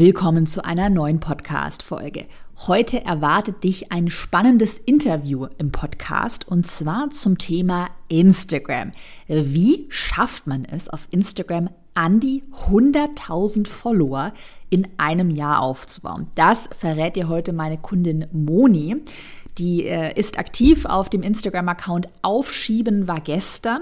Willkommen zu einer neuen Podcast-Folge. Heute erwartet dich ein spannendes Interview im Podcast und zwar zum Thema Instagram. Wie schafft man es auf Instagram an die 100.000 Follower in einem Jahr aufzubauen? Das verrät dir heute meine Kundin Moni. Die äh, ist aktiv auf dem Instagram-Account Aufschieben war gestern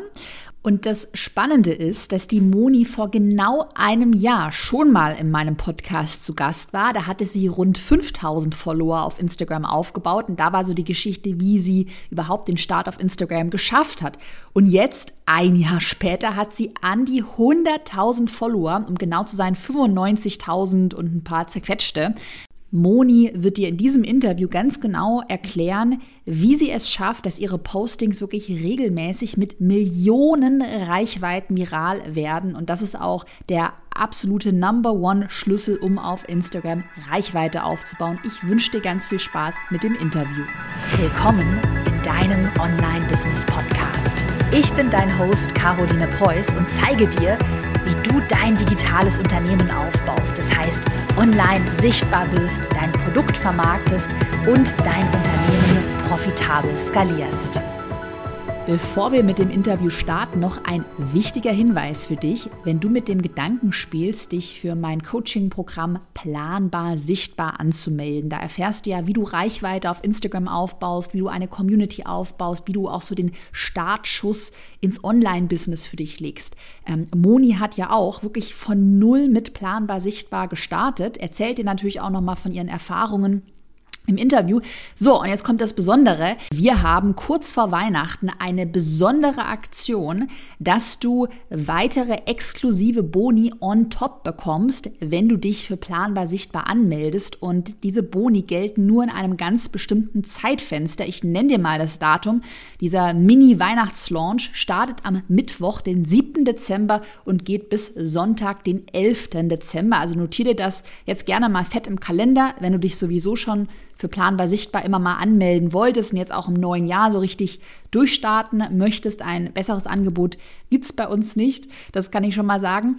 und das Spannende ist, dass die Moni vor genau einem Jahr schon mal in meinem Podcast zu Gast war. Da hatte sie rund 5000 Follower auf Instagram aufgebaut und da war so die Geschichte, wie sie überhaupt den Start auf Instagram geschafft hat. Und jetzt, ein Jahr später, hat sie an die 100.000 Follower, um genau zu sein 95.000 und ein paar zerquetschte. Moni wird dir in diesem Interview ganz genau erklären, wie sie es schafft, dass ihre Postings wirklich regelmäßig mit Millionen Reichweiten viral werden. Und das ist auch der absolute Number One Schlüssel, um auf Instagram Reichweite aufzubauen. Ich wünsche dir ganz viel Spaß mit dem Interview. Willkommen in deinem Online-Business Podcast. Ich bin dein Host Caroline Preuß und zeige dir, wie du dein digitales Unternehmen aufbaust. Das heißt, online sichtbar wirst, dein Produkt vermarktest und dein Unternehmen profitabel skalierst. Bevor wir mit dem Interview starten, noch ein wichtiger Hinweis für dich. Wenn du mit dem Gedanken spielst, dich für mein Coaching-Programm planbar sichtbar anzumelden, da erfährst du ja, wie du Reichweite auf Instagram aufbaust, wie du eine Community aufbaust, wie du auch so den Startschuss ins Online-Business für dich legst. Ähm, Moni hat ja auch wirklich von null mit planbar sichtbar gestartet, erzählt dir natürlich auch nochmal von ihren Erfahrungen im Interview. So, und jetzt kommt das Besondere. Wir haben kurz vor Weihnachten eine besondere Aktion, dass du weitere exklusive Boni on top bekommst, wenn du dich für planbar sichtbar anmeldest. Und diese Boni gelten nur in einem ganz bestimmten Zeitfenster. Ich nenne dir mal das Datum. Dieser Mini-Weihnachtslaunch startet am Mittwoch, den 7. Dezember und geht bis Sonntag, den 11. Dezember. Also notiere dir das jetzt gerne mal fett im Kalender, wenn du dich sowieso schon für Planbar Sichtbar immer mal anmelden wolltest und jetzt auch im neuen Jahr so richtig durchstarten möchtest, ein besseres Angebot gibt es bei uns nicht. Das kann ich schon mal sagen.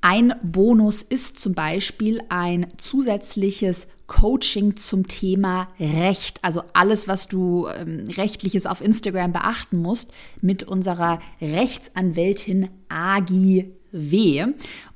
Ein Bonus ist zum Beispiel ein zusätzliches Coaching zum Thema Recht. Also alles, was du ähm, rechtliches auf Instagram beachten musst, mit unserer Rechtsanwältin Agi.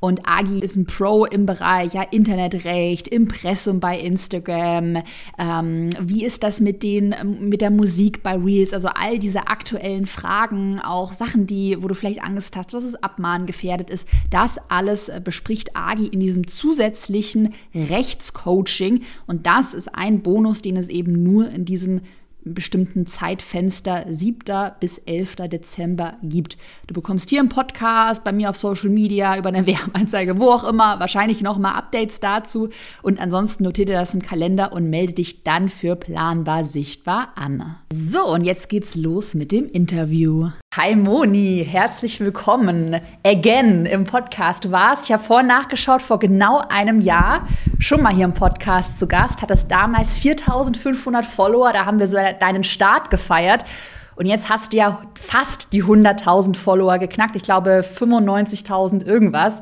Und Agi ist ein Pro im Bereich ja, Internetrecht, Impressum bei Instagram. Ähm, wie ist das mit, den, mit der Musik bei Reels? Also all diese aktuellen Fragen, auch Sachen, die, wo du vielleicht Angst hast, dass es abmahngefährdet ist. Das alles äh, bespricht Agi in diesem zusätzlichen Rechtscoaching. Und das ist ein Bonus, den es eben nur in diesem bestimmten Zeitfenster 7. bis 11. Dezember gibt. Du bekommst hier im Podcast, bei mir auf Social Media, über eine Werbeanzeige, wo auch immer, wahrscheinlich noch mal Updates dazu. Und ansonsten notiere dir das im Kalender und melde dich dann für planbar sichtbar an. So, und jetzt geht's los mit dem Interview. Hi Moni, herzlich willkommen again im Podcast. Du warst, ich habe vorhin nachgeschaut, vor genau einem Jahr schon mal hier im Podcast zu Gast, hattest damals 4500 Follower, da haben wir so deinen Start gefeiert. Und jetzt hast du ja fast die 100.000 Follower geknackt. Ich glaube 95.000 irgendwas.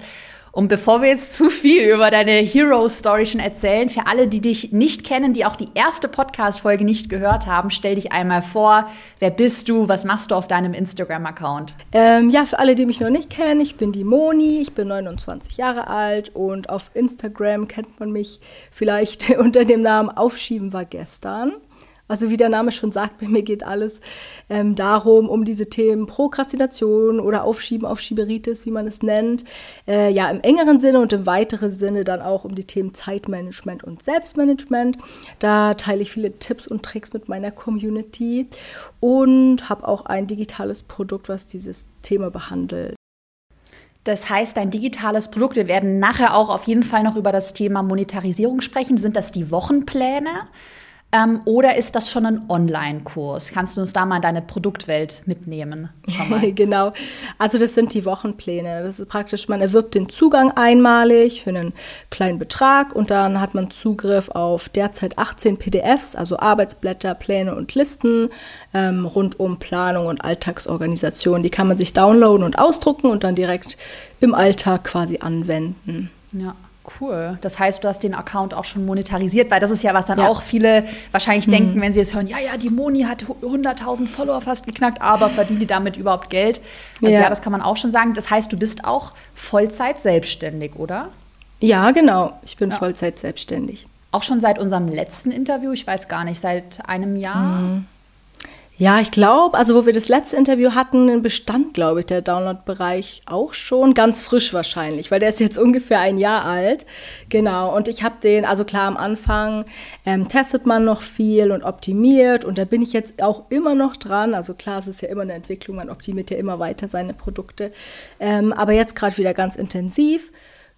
Und bevor wir jetzt zu viel über deine Hero-Story schon erzählen, für alle, die dich nicht kennen, die auch die erste Podcast-Folge nicht gehört haben, stell dich einmal vor. Wer bist du? Was machst du auf deinem Instagram-Account? Ähm, ja, für alle, die mich noch nicht kennen, ich bin die Moni, ich bin 29 Jahre alt und auf Instagram kennt man mich vielleicht unter dem Namen Aufschieben war gestern. Also wie der Name schon sagt, bei mir geht alles ähm, darum, um diese Themen Prokrastination oder Aufschieben, Aufschieberitis, wie man es nennt. Äh, ja, im engeren Sinne und im weiteren Sinne dann auch um die Themen Zeitmanagement und Selbstmanagement. Da teile ich viele Tipps und Tricks mit meiner Community und habe auch ein digitales Produkt, was dieses Thema behandelt. Das heißt, dein digitales Produkt, wir werden nachher auch auf jeden Fall noch über das Thema Monetarisierung sprechen. Sind das die Wochenpläne? Ähm, oder ist das schon ein Online-Kurs? Kannst du uns da mal in deine Produktwelt mitnehmen? genau. Also das sind die Wochenpläne. Das ist praktisch, man erwirbt den Zugang einmalig für einen kleinen Betrag und dann hat man Zugriff auf derzeit 18 PDFs, also Arbeitsblätter, Pläne und Listen ähm, rund um Planung und Alltagsorganisation. Die kann man sich downloaden und ausdrucken und dann direkt im Alltag quasi anwenden. Ja. Cool. Das heißt, du hast den Account auch schon monetarisiert, weil das ist ja, was dann ja. auch viele wahrscheinlich mhm. denken, wenn sie es hören, ja, ja, die Moni hat 100.000 Follower fast geknackt, aber verdient die damit überhaupt Geld? Also ja. ja, das kann man auch schon sagen. Das heißt, du bist auch Vollzeit selbstständig, oder? Ja, genau. Ich bin ja. Vollzeit selbstständig. Auch schon seit unserem letzten Interview, ich weiß gar nicht, seit einem Jahr? Mhm. Ja, ich glaube, also wo wir das letzte Interview hatten, bestand, glaube ich, der Download-Bereich auch schon ganz frisch wahrscheinlich, weil der ist jetzt ungefähr ein Jahr alt. Genau, und ich habe den, also klar, am Anfang ähm, testet man noch viel und optimiert und da bin ich jetzt auch immer noch dran. Also klar, es ist ja immer eine Entwicklung, man optimiert ja immer weiter seine Produkte. Ähm, aber jetzt gerade wieder ganz intensiv.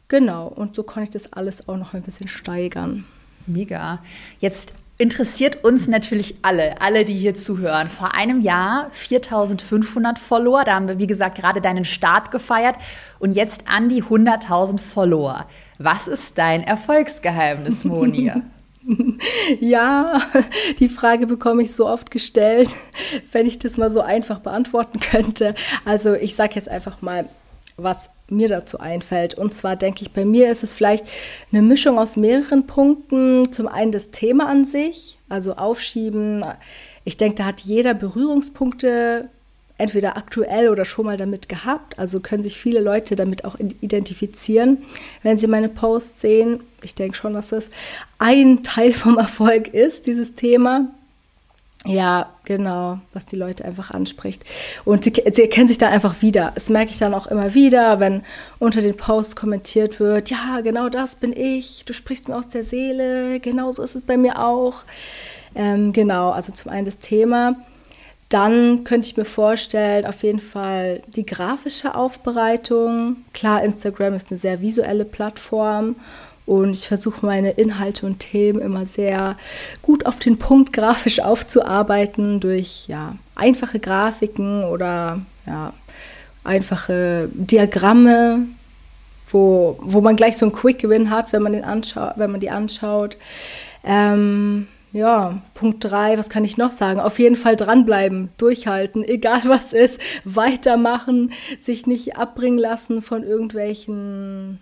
Genau, und so konnte ich das alles auch noch ein bisschen steigern. Mega. Jetzt interessiert uns natürlich alle, alle, die hier zuhören. Vor einem Jahr 4500 Follower, da haben wir, wie gesagt, gerade deinen Start gefeiert und jetzt an die 100.000 Follower. Was ist dein Erfolgsgeheimnis, Moni? Ja, die Frage bekomme ich so oft gestellt, wenn ich das mal so einfach beantworten könnte. Also ich sage jetzt einfach mal, was mir dazu einfällt. Und zwar denke ich, bei mir ist es vielleicht eine Mischung aus mehreren Punkten. Zum einen das Thema an sich, also aufschieben. Ich denke, da hat jeder Berührungspunkte entweder aktuell oder schon mal damit gehabt. Also können sich viele Leute damit auch identifizieren, wenn sie meine Posts sehen. Ich denke schon, dass das ein Teil vom Erfolg ist, dieses Thema. Ja, genau, was die Leute einfach anspricht. Und sie, sie erkennen sich da einfach wieder. Das merke ich dann auch immer wieder, wenn unter den Posts kommentiert wird, ja, genau das bin ich, du sprichst mir aus der Seele, genau so ist es bei mir auch. Ähm, genau, also zum einen das Thema. Dann könnte ich mir vorstellen, auf jeden Fall die grafische Aufbereitung. Klar, Instagram ist eine sehr visuelle Plattform und ich versuche meine Inhalte und Themen immer sehr gut auf den Punkt grafisch aufzuarbeiten durch ja, einfache Grafiken oder ja, einfache Diagramme, wo, wo man gleich so einen Quick-Win hat, wenn man, den anschaut, wenn man die anschaut. Ähm, ja, Punkt 3, was kann ich noch sagen? Auf jeden Fall dranbleiben, durchhalten, egal was ist, weitermachen, sich nicht abbringen lassen von irgendwelchen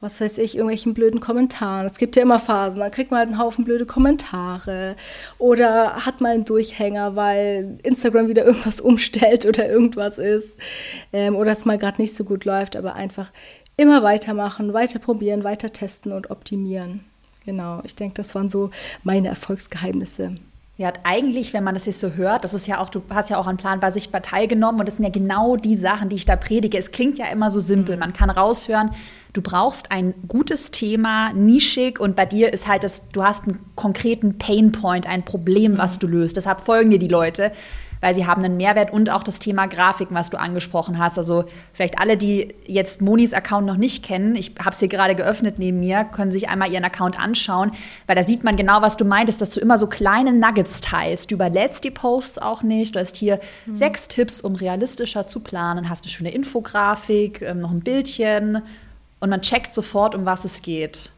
was weiß ich, irgendwelchen blöden Kommentaren. Es gibt ja immer Phasen, dann kriegt man halt einen Haufen blöde Kommentare oder hat mal einen Durchhänger, weil Instagram wieder irgendwas umstellt oder irgendwas ist ähm, oder es mal gerade nicht so gut läuft, aber einfach immer weitermachen, weiter probieren, weiter testen und optimieren. Genau, ich denke, das waren so meine Erfolgsgeheimnisse. Ja, eigentlich, wenn man das jetzt so hört, das ist ja auch, du hast ja auch an Planbar Sichtbar teilgenommen und das sind ja genau die Sachen, die ich da predige. Es klingt ja immer so simpel. Mhm. Man kann raushören, du brauchst ein gutes Thema, nischig und bei dir ist halt das, du hast einen konkreten Painpoint, ein Problem, was mhm. du löst. Deshalb folgen dir die Leute weil sie haben einen Mehrwert und auch das Thema Grafiken, was du angesprochen hast. Also vielleicht alle, die jetzt Monis Account noch nicht kennen, ich habe es hier gerade geöffnet neben mir, können sich einmal ihren Account anschauen, weil da sieht man genau, was du meintest, dass du immer so kleine Nuggets teilst. Du überlädst die Posts auch nicht. Du hast hier mhm. sechs Tipps, um realistischer zu planen, hast eine schöne Infografik, ähm, noch ein Bildchen und man checkt sofort, um was es geht.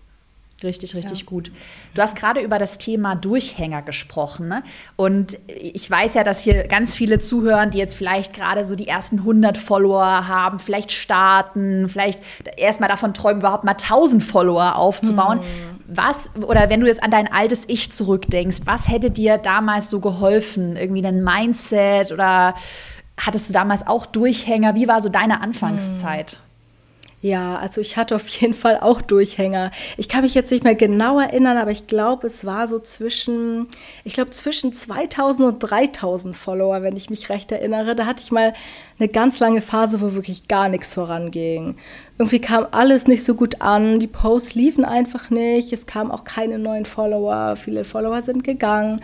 Richtig, richtig ja. gut. Du hast gerade über das Thema Durchhänger gesprochen. Ne? Und ich weiß ja, dass hier ganz viele zuhören, die jetzt vielleicht gerade so die ersten 100 Follower haben, vielleicht starten, vielleicht erstmal davon träumen, überhaupt mal 1000 Follower aufzubauen. Hm. Was, oder wenn du jetzt an dein altes Ich zurückdenkst, was hätte dir damals so geholfen? Irgendwie ein Mindset oder hattest du damals auch Durchhänger? Wie war so deine Anfangszeit? Hm. Ja, also ich hatte auf jeden Fall auch Durchhänger. Ich kann mich jetzt nicht mehr genau erinnern, aber ich glaube, es war so zwischen, ich glaube zwischen 2000 und 3000 Follower, wenn ich mich recht erinnere. Da hatte ich mal eine ganz lange Phase, wo wirklich gar nichts voranging. Irgendwie kam alles nicht so gut an, die Posts liefen einfach nicht, es kamen auch keine neuen Follower, viele Follower sind gegangen.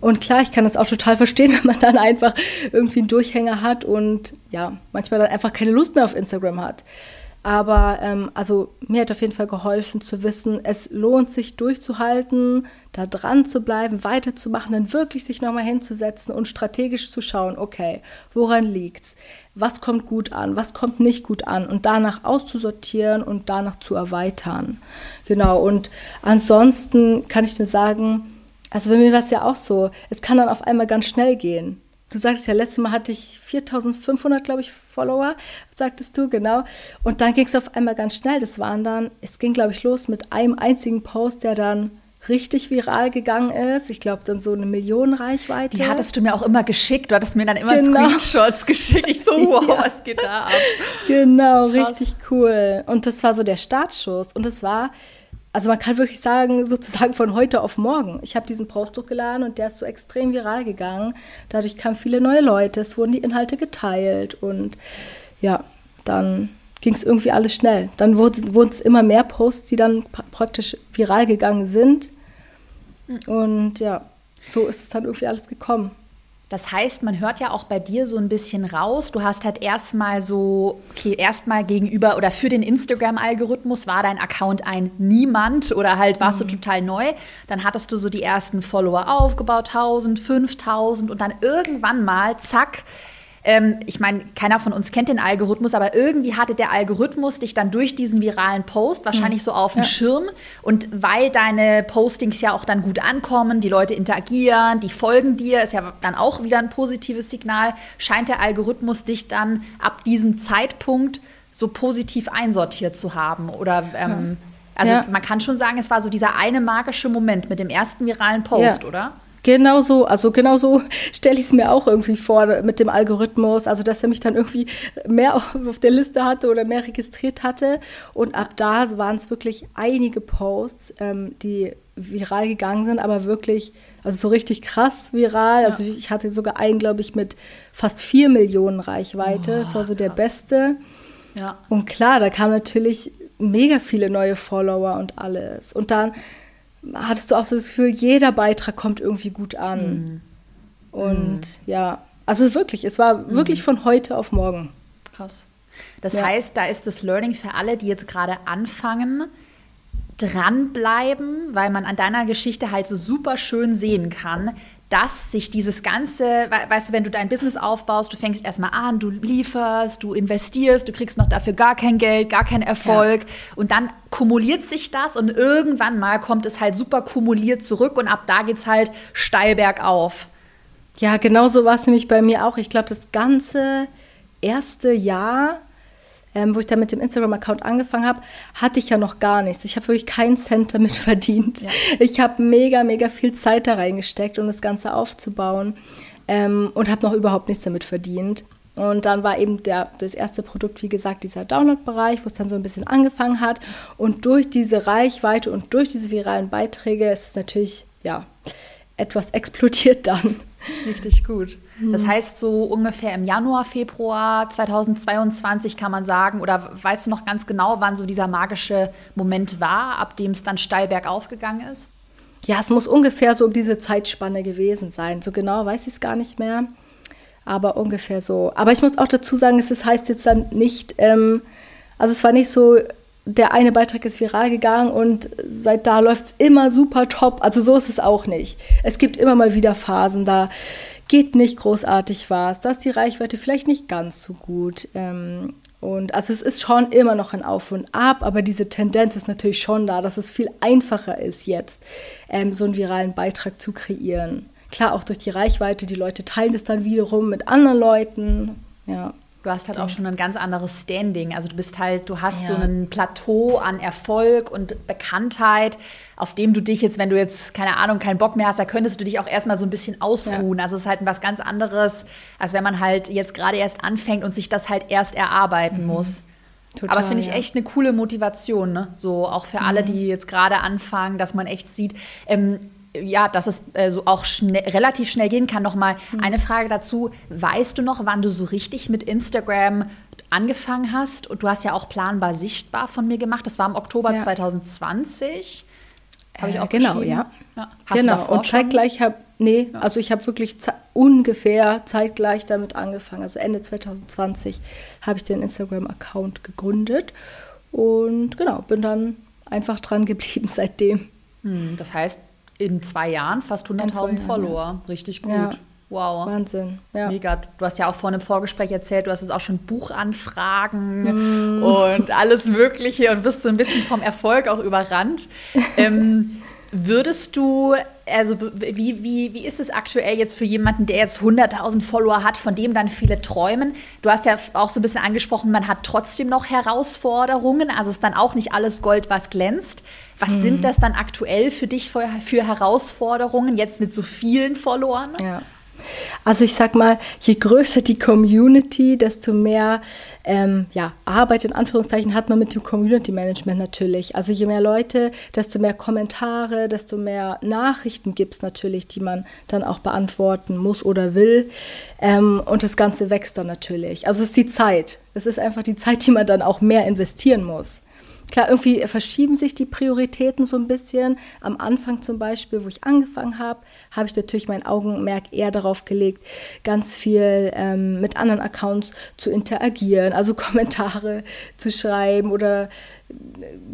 Und klar, ich kann das auch total verstehen, wenn man dann einfach irgendwie einen Durchhänger hat und ja, manchmal dann einfach keine Lust mehr auf Instagram hat. Aber ähm, also mir hat auf jeden Fall geholfen zu wissen, es lohnt sich durchzuhalten, da dran zu bleiben, weiterzumachen, dann wirklich sich nochmal hinzusetzen und strategisch zu schauen, okay, woran liegt's? Was kommt gut an? Was kommt nicht gut an? Und danach auszusortieren und danach zu erweitern. Genau. Und ansonsten kann ich nur sagen, also bei mir war es ja auch so, es kann dann auf einmal ganz schnell gehen. Du sagtest ja, letztes Mal hatte ich 4500, glaube ich, Follower, sagtest du, genau. Und dann ging es auf einmal ganz schnell. Das waren dann, es ging, glaube ich, los mit einem einzigen Post, der dann richtig viral gegangen ist. Ich glaube, dann so eine Millionenreichweite. Die hattest du mir auch immer geschickt. Du hattest mir dann immer genau. Screenshots geschickt. Ich so, wow, ja. was geht da ab? Genau, Krass. richtig cool. Und das war so der Startschuss. Und es war, also man kann wirklich sagen, sozusagen von heute auf morgen. Ich habe diesen Post hochgeladen und der ist so extrem viral gegangen. Dadurch kamen viele neue Leute, es wurden die Inhalte geteilt und ja, dann ging es irgendwie alles schnell. Dann wurden es immer mehr Posts, die dann praktisch viral gegangen sind. Und ja, so ist es dann irgendwie alles gekommen. Das heißt, man hört ja auch bei dir so ein bisschen raus. Du hast halt erstmal so, okay, erstmal gegenüber oder für den Instagram-Algorithmus war dein Account ein Niemand oder halt warst mhm. du total neu. Dann hattest du so die ersten Follower aufgebaut, 1000, 5000 und dann irgendwann mal, zack, ähm, ich meine, keiner von uns kennt den Algorithmus, aber irgendwie hatte der Algorithmus dich dann durch diesen viralen Post wahrscheinlich mhm. so auf dem ja. Schirm. Und weil deine Postings ja auch dann gut ankommen, die Leute interagieren, die folgen dir, ist ja dann auch wieder ein positives Signal, scheint der Algorithmus dich dann ab diesem Zeitpunkt so positiv einsortiert zu haben. Oder ähm, also ja. man kann schon sagen, es war so dieser eine magische Moment mit dem ersten viralen Post, ja. oder? Genau so, also genau so stelle ich es mir auch irgendwie vor mit dem Algorithmus, also dass er mich dann irgendwie mehr auf der Liste hatte oder mehr registriert hatte. Und ab da waren es wirklich einige Posts, ähm, die viral gegangen sind, aber wirklich, also so richtig krass viral. Ja. Also ich hatte sogar einen, glaube ich, mit fast vier Millionen Reichweite. Oh, das war so krass. der beste. Ja. Und klar, da kamen natürlich mega viele neue Follower und alles. Und dann hattest du auch so das Gefühl, jeder Beitrag kommt irgendwie gut an. Mhm. Und mhm. ja, also wirklich, es war mhm. wirklich von heute auf morgen. Krass. Das ja. heißt, da ist das Learning für alle, die jetzt gerade anfangen, dranbleiben, weil man an deiner Geschichte halt so super schön sehen kann, dass sich dieses ganze, weißt du, wenn du dein Business aufbaust, du fängst erstmal an, du lieferst, du investierst, du kriegst noch dafür gar kein Geld, gar keinen Erfolg ja. und dann kumuliert sich das und irgendwann mal kommt es halt super kumuliert zurück und ab da geht es halt steil bergauf. Ja, genau so war es nämlich bei mir auch. Ich glaube, das ganze erste Jahr ähm, wo ich dann mit dem Instagram-Account angefangen habe, hatte ich ja noch gar nichts. Ich habe wirklich keinen Cent damit verdient. Ja. Ich habe mega, mega viel Zeit da reingesteckt, um das Ganze aufzubauen ähm, und habe noch überhaupt nichts damit verdient. Und dann war eben der, das erste Produkt, wie gesagt, dieser Download-Bereich, wo es dann so ein bisschen angefangen hat. Und durch diese Reichweite und durch diese viralen Beiträge ist es natürlich, ja, etwas explodiert dann. Richtig gut. Das mhm. heißt, so ungefähr im Januar, Februar 2022 kann man sagen, oder weißt du noch ganz genau, wann so dieser magische Moment war, ab dem es dann steil bergauf gegangen ist? Ja, es muss ungefähr so um diese Zeitspanne gewesen sein. So genau weiß ich es gar nicht mehr. Aber ungefähr so. Aber ich muss auch dazu sagen, es heißt jetzt dann nicht, ähm, also es war nicht so, der eine Beitrag ist viral gegangen und seit da läuft es immer super top. Also so ist es auch nicht. Es gibt immer mal wieder Phasen, da geht nicht großartig was, da ist die Reichweite vielleicht nicht ganz so gut. Ähm, und also es ist schon immer noch ein Auf und Ab, aber diese Tendenz ist natürlich schon da, dass es viel einfacher ist jetzt, ähm, so einen viralen Beitrag zu kreieren. Klar, auch durch die Reichweite, die Leute teilen das dann wiederum mit anderen Leuten. Ja. Du hast halt auch schon ein ganz anderes Standing. Also du bist halt, du hast ja. so ein Plateau an Erfolg und Bekanntheit, auf dem du dich jetzt, wenn du jetzt, keine Ahnung, keinen Bock mehr hast, da könntest du dich auch erstmal so ein bisschen ausruhen. Ja. Also es ist halt was ganz anderes, als wenn man halt jetzt gerade erst anfängt und sich das halt erst erarbeiten mhm. muss. Total, Aber finde ich ja. echt eine coole Motivation, ne? So auch für mhm. alle, die jetzt gerade anfangen, dass man echt sieht, ähm, ja, dass es äh, so auch schnell, relativ schnell gehen kann. Nochmal mhm. eine Frage dazu. Weißt du noch, wann du so richtig mit Instagram angefangen hast? Und du hast ja auch planbar sichtbar von mir gemacht. Das war im Oktober ja. 2020. Habe ich äh, auch äh, Genau, ja. ja. genau. Und zeitgleich habe, nee, ja. also ich habe wirklich ungefähr zeitgleich damit angefangen. Also Ende 2020 habe ich den Instagram-Account gegründet. Und genau, bin dann einfach dran geblieben seitdem. Hm, das heißt, in zwei Jahren fast 100.000 Follower. Ja. Richtig gut. Ja. Wow. Wahnsinn. Ja. Mega. Du hast ja auch vor einem Vorgespräch erzählt, du hast es auch schon Buchanfragen mm. und alles Mögliche und bist so ein bisschen vom Erfolg auch überrannt. ähm, würdest du, also wie, wie, wie ist es aktuell jetzt für jemanden, der jetzt 100.000 Follower hat, von dem dann viele träumen? Du hast ja auch so ein bisschen angesprochen, man hat trotzdem noch Herausforderungen, also ist dann auch nicht alles Gold, was glänzt. Was mhm. sind das dann aktuell für dich für, für Herausforderungen, jetzt mit so vielen Followern? Ja. Also ich sag mal, je größer die Community, desto mehr ähm, ja, Arbeit in Anführungszeichen hat man mit dem Community Management natürlich. Also je mehr Leute, desto mehr Kommentare, desto mehr Nachrichten gibt es natürlich, die man dann auch beantworten muss oder will. Ähm, und das Ganze wächst dann natürlich. Also es ist die Zeit. Es ist einfach die Zeit, die man dann auch mehr investieren muss. Klar, irgendwie verschieben sich die Prioritäten so ein bisschen. Am Anfang zum Beispiel, wo ich angefangen habe, habe ich natürlich mein Augenmerk eher darauf gelegt, ganz viel ähm, mit anderen Accounts zu interagieren, also Kommentare zu schreiben oder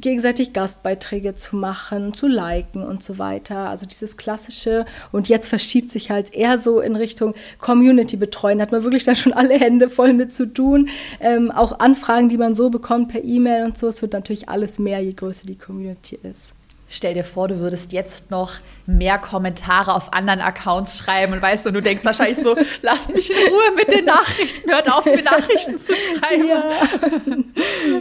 gegenseitig Gastbeiträge zu machen, zu liken und so weiter. Also dieses klassische. Und jetzt verschiebt sich halt eher so in Richtung Community betreuen. Da hat man wirklich dann schon alle Hände voll mit zu tun. Ähm, auch Anfragen, die man so bekommt per E-Mail und so. Es wird natürlich alles mehr, je größer die Community ist. Stell dir vor, du würdest jetzt noch mehr Kommentare auf anderen Accounts schreiben und weißt du, du denkst wahrscheinlich so, lass mich in Ruhe mit den Nachrichten, hört auf, mir Nachrichten zu schreiben. Ja.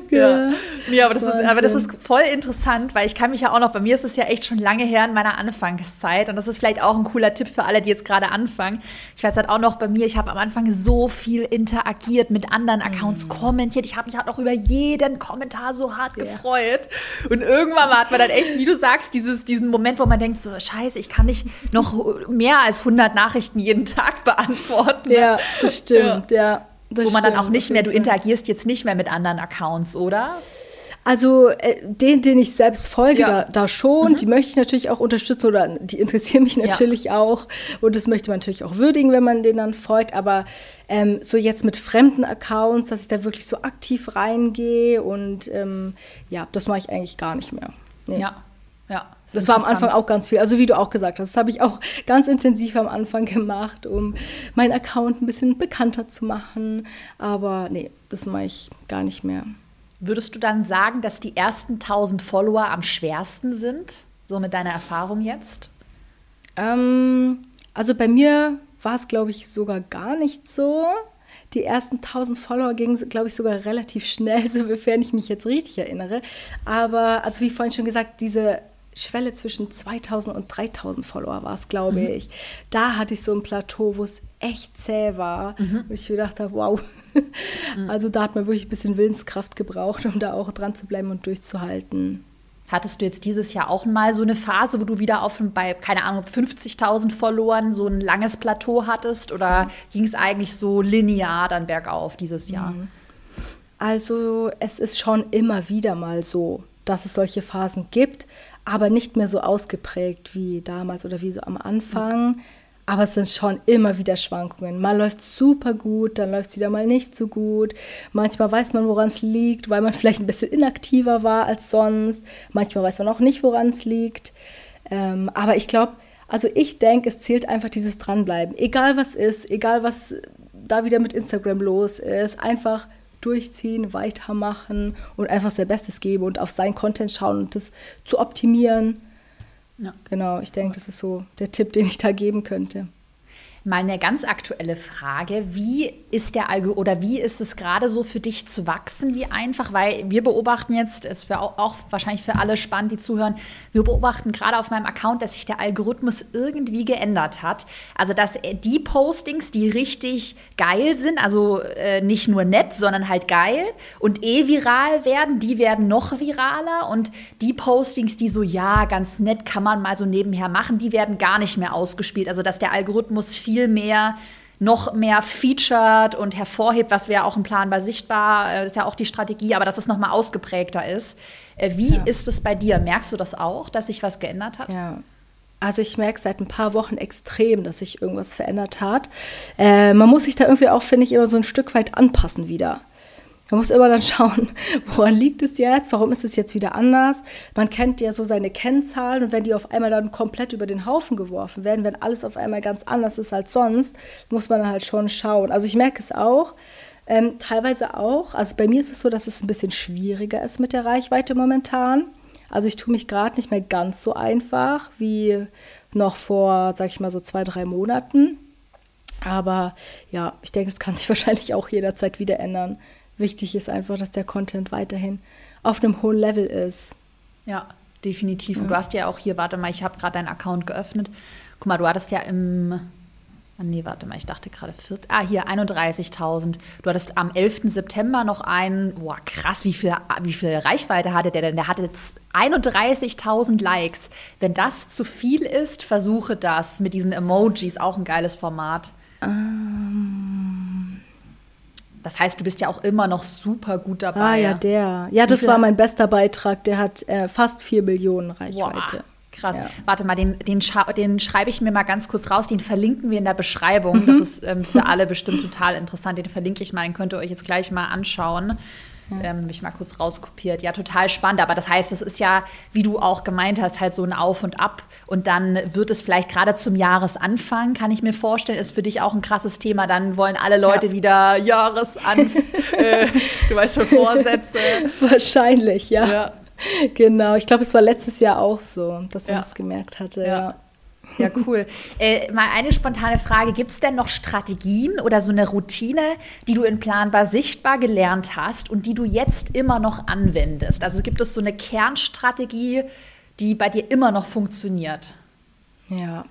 ja. ja aber, das ist, aber das ist voll interessant, weil ich kann mich ja auch noch, bei mir ist es ja echt schon lange her in meiner Anfangszeit und das ist vielleicht auch ein cooler Tipp für alle, die jetzt gerade anfangen. Ich weiß halt auch noch bei mir, ich habe am Anfang so viel interagiert mit anderen Accounts, mhm. kommentiert. Ich habe mich halt auch über jeden Kommentar so hart ja. gefreut. Und irgendwann hat man dann echt, wie du sagst, dieses, diesen Moment, wo man denkt so, scheiße, ich kann nicht noch mehr als 100 Nachrichten jeden Tag beantworten. Ja, das stimmt, ja. ja das wo man stimmt, dann auch nicht mehr, du interagierst jetzt nicht mehr mit anderen Accounts, oder? Also äh, den, den ich selbst folge, ja. da, da, schon. Mhm. Die möchte ich natürlich auch unterstützen oder die interessieren mich natürlich ja. auch. Und das möchte man natürlich auch würdigen, wenn man denen dann folgt. Aber ähm, so jetzt mit fremden Accounts, dass ich da wirklich so aktiv reingehe und ähm, ja, das mache ich eigentlich gar nicht mehr. Nee. Ja. Ja, das war am Anfang auch ganz viel. Also wie du auch gesagt hast, das habe ich auch ganz intensiv am Anfang gemacht, um meinen Account ein bisschen bekannter zu machen. Aber nee, das mache ich gar nicht mehr. Würdest du dann sagen, dass die ersten 1000 Follower am schwersten sind? So mit deiner Erfahrung jetzt? Ähm, also bei mir war es, glaube ich, sogar gar nicht so. Die ersten 1000 Follower gingen, glaube ich, sogar relativ schnell, sofern ich mich jetzt richtig erinnere. Aber, also wie vorhin schon gesagt, diese Schwelle zwischen 2000 und 3000 Follower war es, glaube mhm. ich. Da hatte ich so ein Plateau, wo es echt zäh war. Mhm. Und ich gedacht habe, wow. Mhm. Also da hat man wirklich ein bisschen Willenskraft gebraucht, um da auch dran zu bleiben und durchzuhalten. Hattest du jetzt dieses Jahr auch mal so eine Phase, wo du wieder auf bei, keine Ahnung, 50.000 Followern so ein langes Plateau hattest? Oder mhm. ging es eigentlich so linear dann bergauf dieses Jahr? Mhm. Also es ist schon immer wieder mal so, dass es solche Phasen gibt aber nicht mehr so ausgeprägt wie damals oder wie so am Anfang. Aber es sind schon immer wieder Schwankungen. Mal läuft es super gut, dann läuft es wieder mal nicht so gut. Manchmal weiß man, woran es liegt, weil man vielleicht ein bisschen inaktiver war als sonst. Manchmal weiß man auch nicht, woran es liegt. Ähm, aber ich glaube, also ich denke, es zählt einfach dieses Dranbleiben. Egal was ist, egal was da wieder mit Instagram los ist, einfach durchziehen, weitermachen und einfach sein Bestes geben und auf sein Content schauen und das zu optimieren. Ja. Genau, ich denke, das ist so der Tipp, den ich da geben könnte. Mal eine ganz aktuelle Frage. Wie ist der Algo oder wie ist es gerade so für dich zu wachsen? Wie einfach? Weil wir beobachten jetzt, es wäre auch, auch, wahrscheinlich für alle spannend, die zuhören, wir beobachten gerade auf meinem Account, dass sich der Algorithmus irgendwie geändert hat. Also, dass die Postings, die richtig geil sind, also äh, nicht nur nett, sondern halt geil und eh viral werden, die werden noch viraler und die Postings, die so, ja, ganz nett kann man mal so nebenher machen, die werden gar nicht mehr ausgespielt. Also, dass der Algorithmus viel viel mehr noch mehr featured und hervorhebt, was wäre auch im Plan bei sichtbar, das äh, ist ja auch die Strategie, aber dass es noch mal ausgeprägter ist. Äh, wie ja. ist es bei dir? Merkst du das auch, dass sich was geändert hat? Ja. Also ich merke seit ein paar Wochen extrem, dass sich irgendwas verändert hat. Äh, man muss sich da irgendwie auch, finde ich, immer so ein Stück weit anpassen wieder. Man muss immer dann schauen, woran liegt es jetzt, warum ist es jetzt wieder anders. Man kennt ja so seine Kennzahlen und wenn die auf einmal dann komplett über den Haufen geworfen werden, wenn alles auf einmal ganz anders ist als sonst, muss man halt schon schauen. Also ich merke es auch, ähm, teilweise auch. Also bei mir ist es so, dass es ein bisschen schwieriger ist mit der Reichweite momentan. Also ich tue mich gerade nicht mehr ganz so einfach wie noch vor, sag ich mal, so zwei, drei Monaten. Aber ja, ich denke, es kann sich wahrscheinlich auch jederzeit wieder ändern. Wichtig ist einfach, dass der Content weiterhin auf einem hohen Level ist. Ja, definitiv. Und du hast ja auch hier, warte mal, ich habe gerade deinen Account geöffnet. Guck mal, du hattest ja im Ah, nee, warte mal, ich dachte gerade 40. Ah, hier 31.000. Du hattest am 11. September noch einen, boah, krass, wie viel, wie viel Reichweite hatte der denn? Der hatte jetzt 31.000 Likes. Wenn das zu viel ist, versuche das mit diesen Emojis, auch ein geiles Format. Um. Das heißt, du bist ja auch immer noch super gut dabei. Ah, ja, der. Ja, das war mein bester Beitrag. Der hat äh, fast 4 Millionen Reichweite. Boah. Krass. Ja. Warte mal, den, den, den schreibe ich mir mal ganz kurz raus. Den verlinken wir in der Beschreibung. Mhm. Das ist ähm, für alle bestimmt total interessant. Den verlinke ich mal. Den könnt ihr euch jetzt gleich mal anschauen. Ja. Ähm, Habe ich mal kurz rauskopiert. Ja, total spannend. Aber das heißt, es ist ja, wie du auch gemeint hast, halt so ein Auf und Ab. Und dann wird es vielleicht gerade zum Jahresanfang, kann ich mir vorstellen, ist für dich auch ein krasses Thema. Dann wollen alle Leute ja. wieder Jahresanfang, äh, du weißt schon, Vorsätze. Wahrscheinlich, ja. ja. genau, ich glaube, es war letztes Jahr auch so, dass man ja. das gemerkt hatte. Ja. Ja. Cool. Äh, mal eine spontane Frage. Gibt es denn noch Strategien oder so eine Routine, die du in Planbar sichtbar gelernt hast und die du jetzt immer noch anwendest? Also gibt es so eine Kernstrategie, die bei dir immer noch funktioniert? Ja,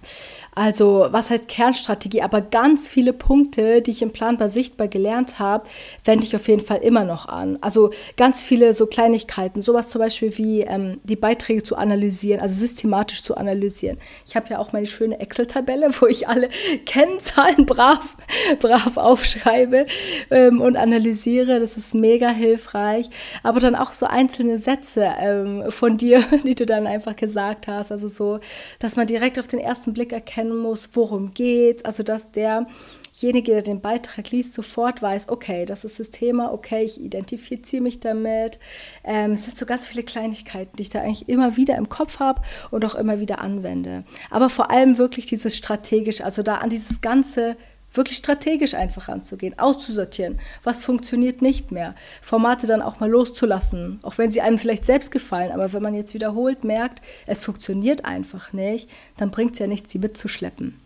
also was heißt Kernstrategie? Aber ganz viele Punkte, die ich im Planbar sichtbar gelernt habe, wende ich auf jeden Fall immer noch an. Also ganz viele so Kleinigkeiten, sowas zum Beispiel wie ähm, die Beiträge zu analysieren, also systematisch zu analysieren. Ich habe ja auch meine schöne Excel-Tabelle, wo ich alle Kennzahlen brav, brav aufschreibe ähm, und analysiere. Das ist mega hilfreich. Aber dann auch so einzelne Sätze ähm, von dir, die du dann einfach gesagt hast. Also so, dass man direkt auf den ersten Blick erkennen muss, worum geht. Also dass derjenige, der den Beitrag liest, sofort weiß, okay, das ist das Thema, okay, ich identifiziere mich damit. Ähm, es sind so ganz viele Kleinigkeiten, die ich da eigentlich immer wieder im Kopf habe und auch immer wieder anwende. Aber vor allem wirklich dieses strategisch, also da an dieses ganze wirklich strategisch einfach anzugehen, auszusortieren, was funktioniert nicht mehr, Formate dann auch mal loszulassen, auch wenn sie einem vielleicht selbst gefallen, aber wenn man jetzt wiederholt merkt, es funktioniert einfach nicht, dann bringt es ja nichts, sie mitzuschleppen.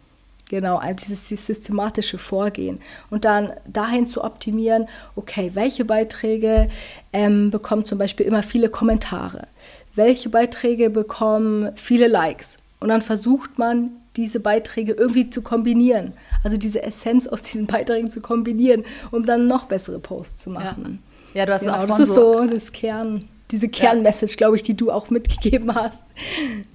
Genau, dieses, dieses systematische Vorgehen. Und dann dahin zu optimieren, okay, welche Beiträge ähm, bekommen zum Beispiel immer viele Kommentare? Welche Beiträge bekommen viele Likes? Und dann versucht man, diese Beiträge irgendwie zu kombinieren. Also diese Essenz aus diesen Beiträgen zu kombinieren, um dann noch bessere Posts zu machen. Ja, ja du hast genau, auch Das ist so das Kern, diese Kernmessage, ja. glaube ich, die du auch mitgegeben hast.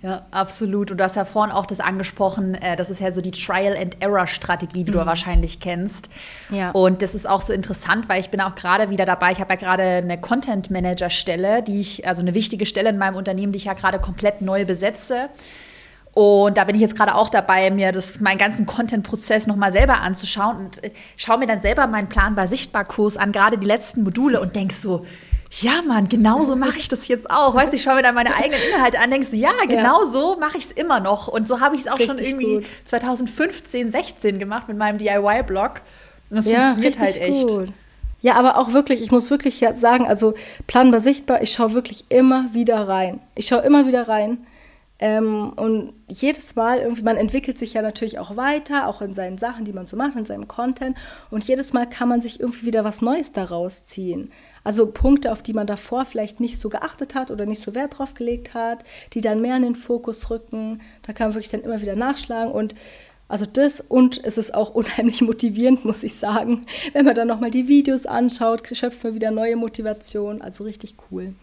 Ja, absolut. Und du hast ja vorhin auch das angesprochen, äh, das ist ja so die Trial-and-Error-Strategie, die mhm. du wahrscheinlich kennst. Ja. Und das ist auch so interessant, weil ich bin auch gerade wieder dabei, ich habe ja gerade eine Content-Manager-Stelle, die ich, also eine wichtige Stelle in meinem Unternehmen, die ich ja gerade komplett neu besetze. Und da bin ich jetzt gerade auch dabei, mir das, meinen ganzen Content-Prozess nochmal selber anzuschauen und äh, schaue mir dann selber meinen planbar Sichtbar-Kurs an, gerade die letzten Module und denk so, ja, Mann, genau so mache ich das jetzt auch. Weißt du, ich schaue mir dann meine eigenen Inhalte an, denkst du, ja, genau ja. so mache ich es immer noch. Und so habe ich es auch Richtig schon irgendwie gut. 2015, 16 gemacht mit meinem DIY-Blog. Und das ja, funktioniert halt echt. Gut. Ja, aber auch wirklich, ich muss wirklich sagen, also planbar sichtbar, ich schaue wirklich immer wieder rein. Ich schaue immer wieder rein ähm, und jedes Mal irgendwie, man entwickelt sich ja natürlich auch weiter, auch in seinen Sachen, die man so macht, in seinem Content. Und jedes Mal kann man sich irgendwie wieder was Neues daraus ziehen. Also Punkte, auf die man davor vielleicht nicht so geachtet hat oder nicht so Wert drauf gelegt hat, die dann mehr in den Fokus rücken. Da kann man wirklich dann immer wieder nachschlagen und also das und es ist auch unheimlich motivierend, muss ich sagen. Wenn man dann nochmal die Videos anschaut, schöpft man wieder neue Motivation. Also richtig cool.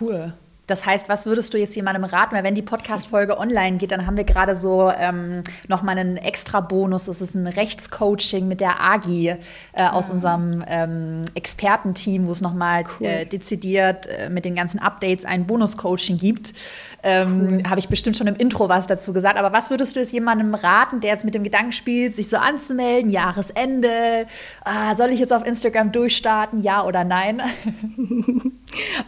Cool. Das heißt, was würdest du jetzt jemandem raten? Weil wenn die Podcast-Folge online geht, dann haben wir gerade so ähm, nochmal einen extra Bonus. Das ist ein Rechtscoaching mit der AGI äh, aus ah. unserem ähm, Expertenteam, wo es nochmal cool. äh, dezidiert äh, mit den ganzen Updates ein Bonus-Coaching gibt. Ähm, cool. Habe ich bestimmt schon im Intro was dazu gesagt. Aber was würdest du jetzt jemandem raten, der jetzt mit dem Gedanken spielt, sich so anzumelden, Jahresende, ah, soll ich jetzt auf Instagram durchstarten, ja oder nein?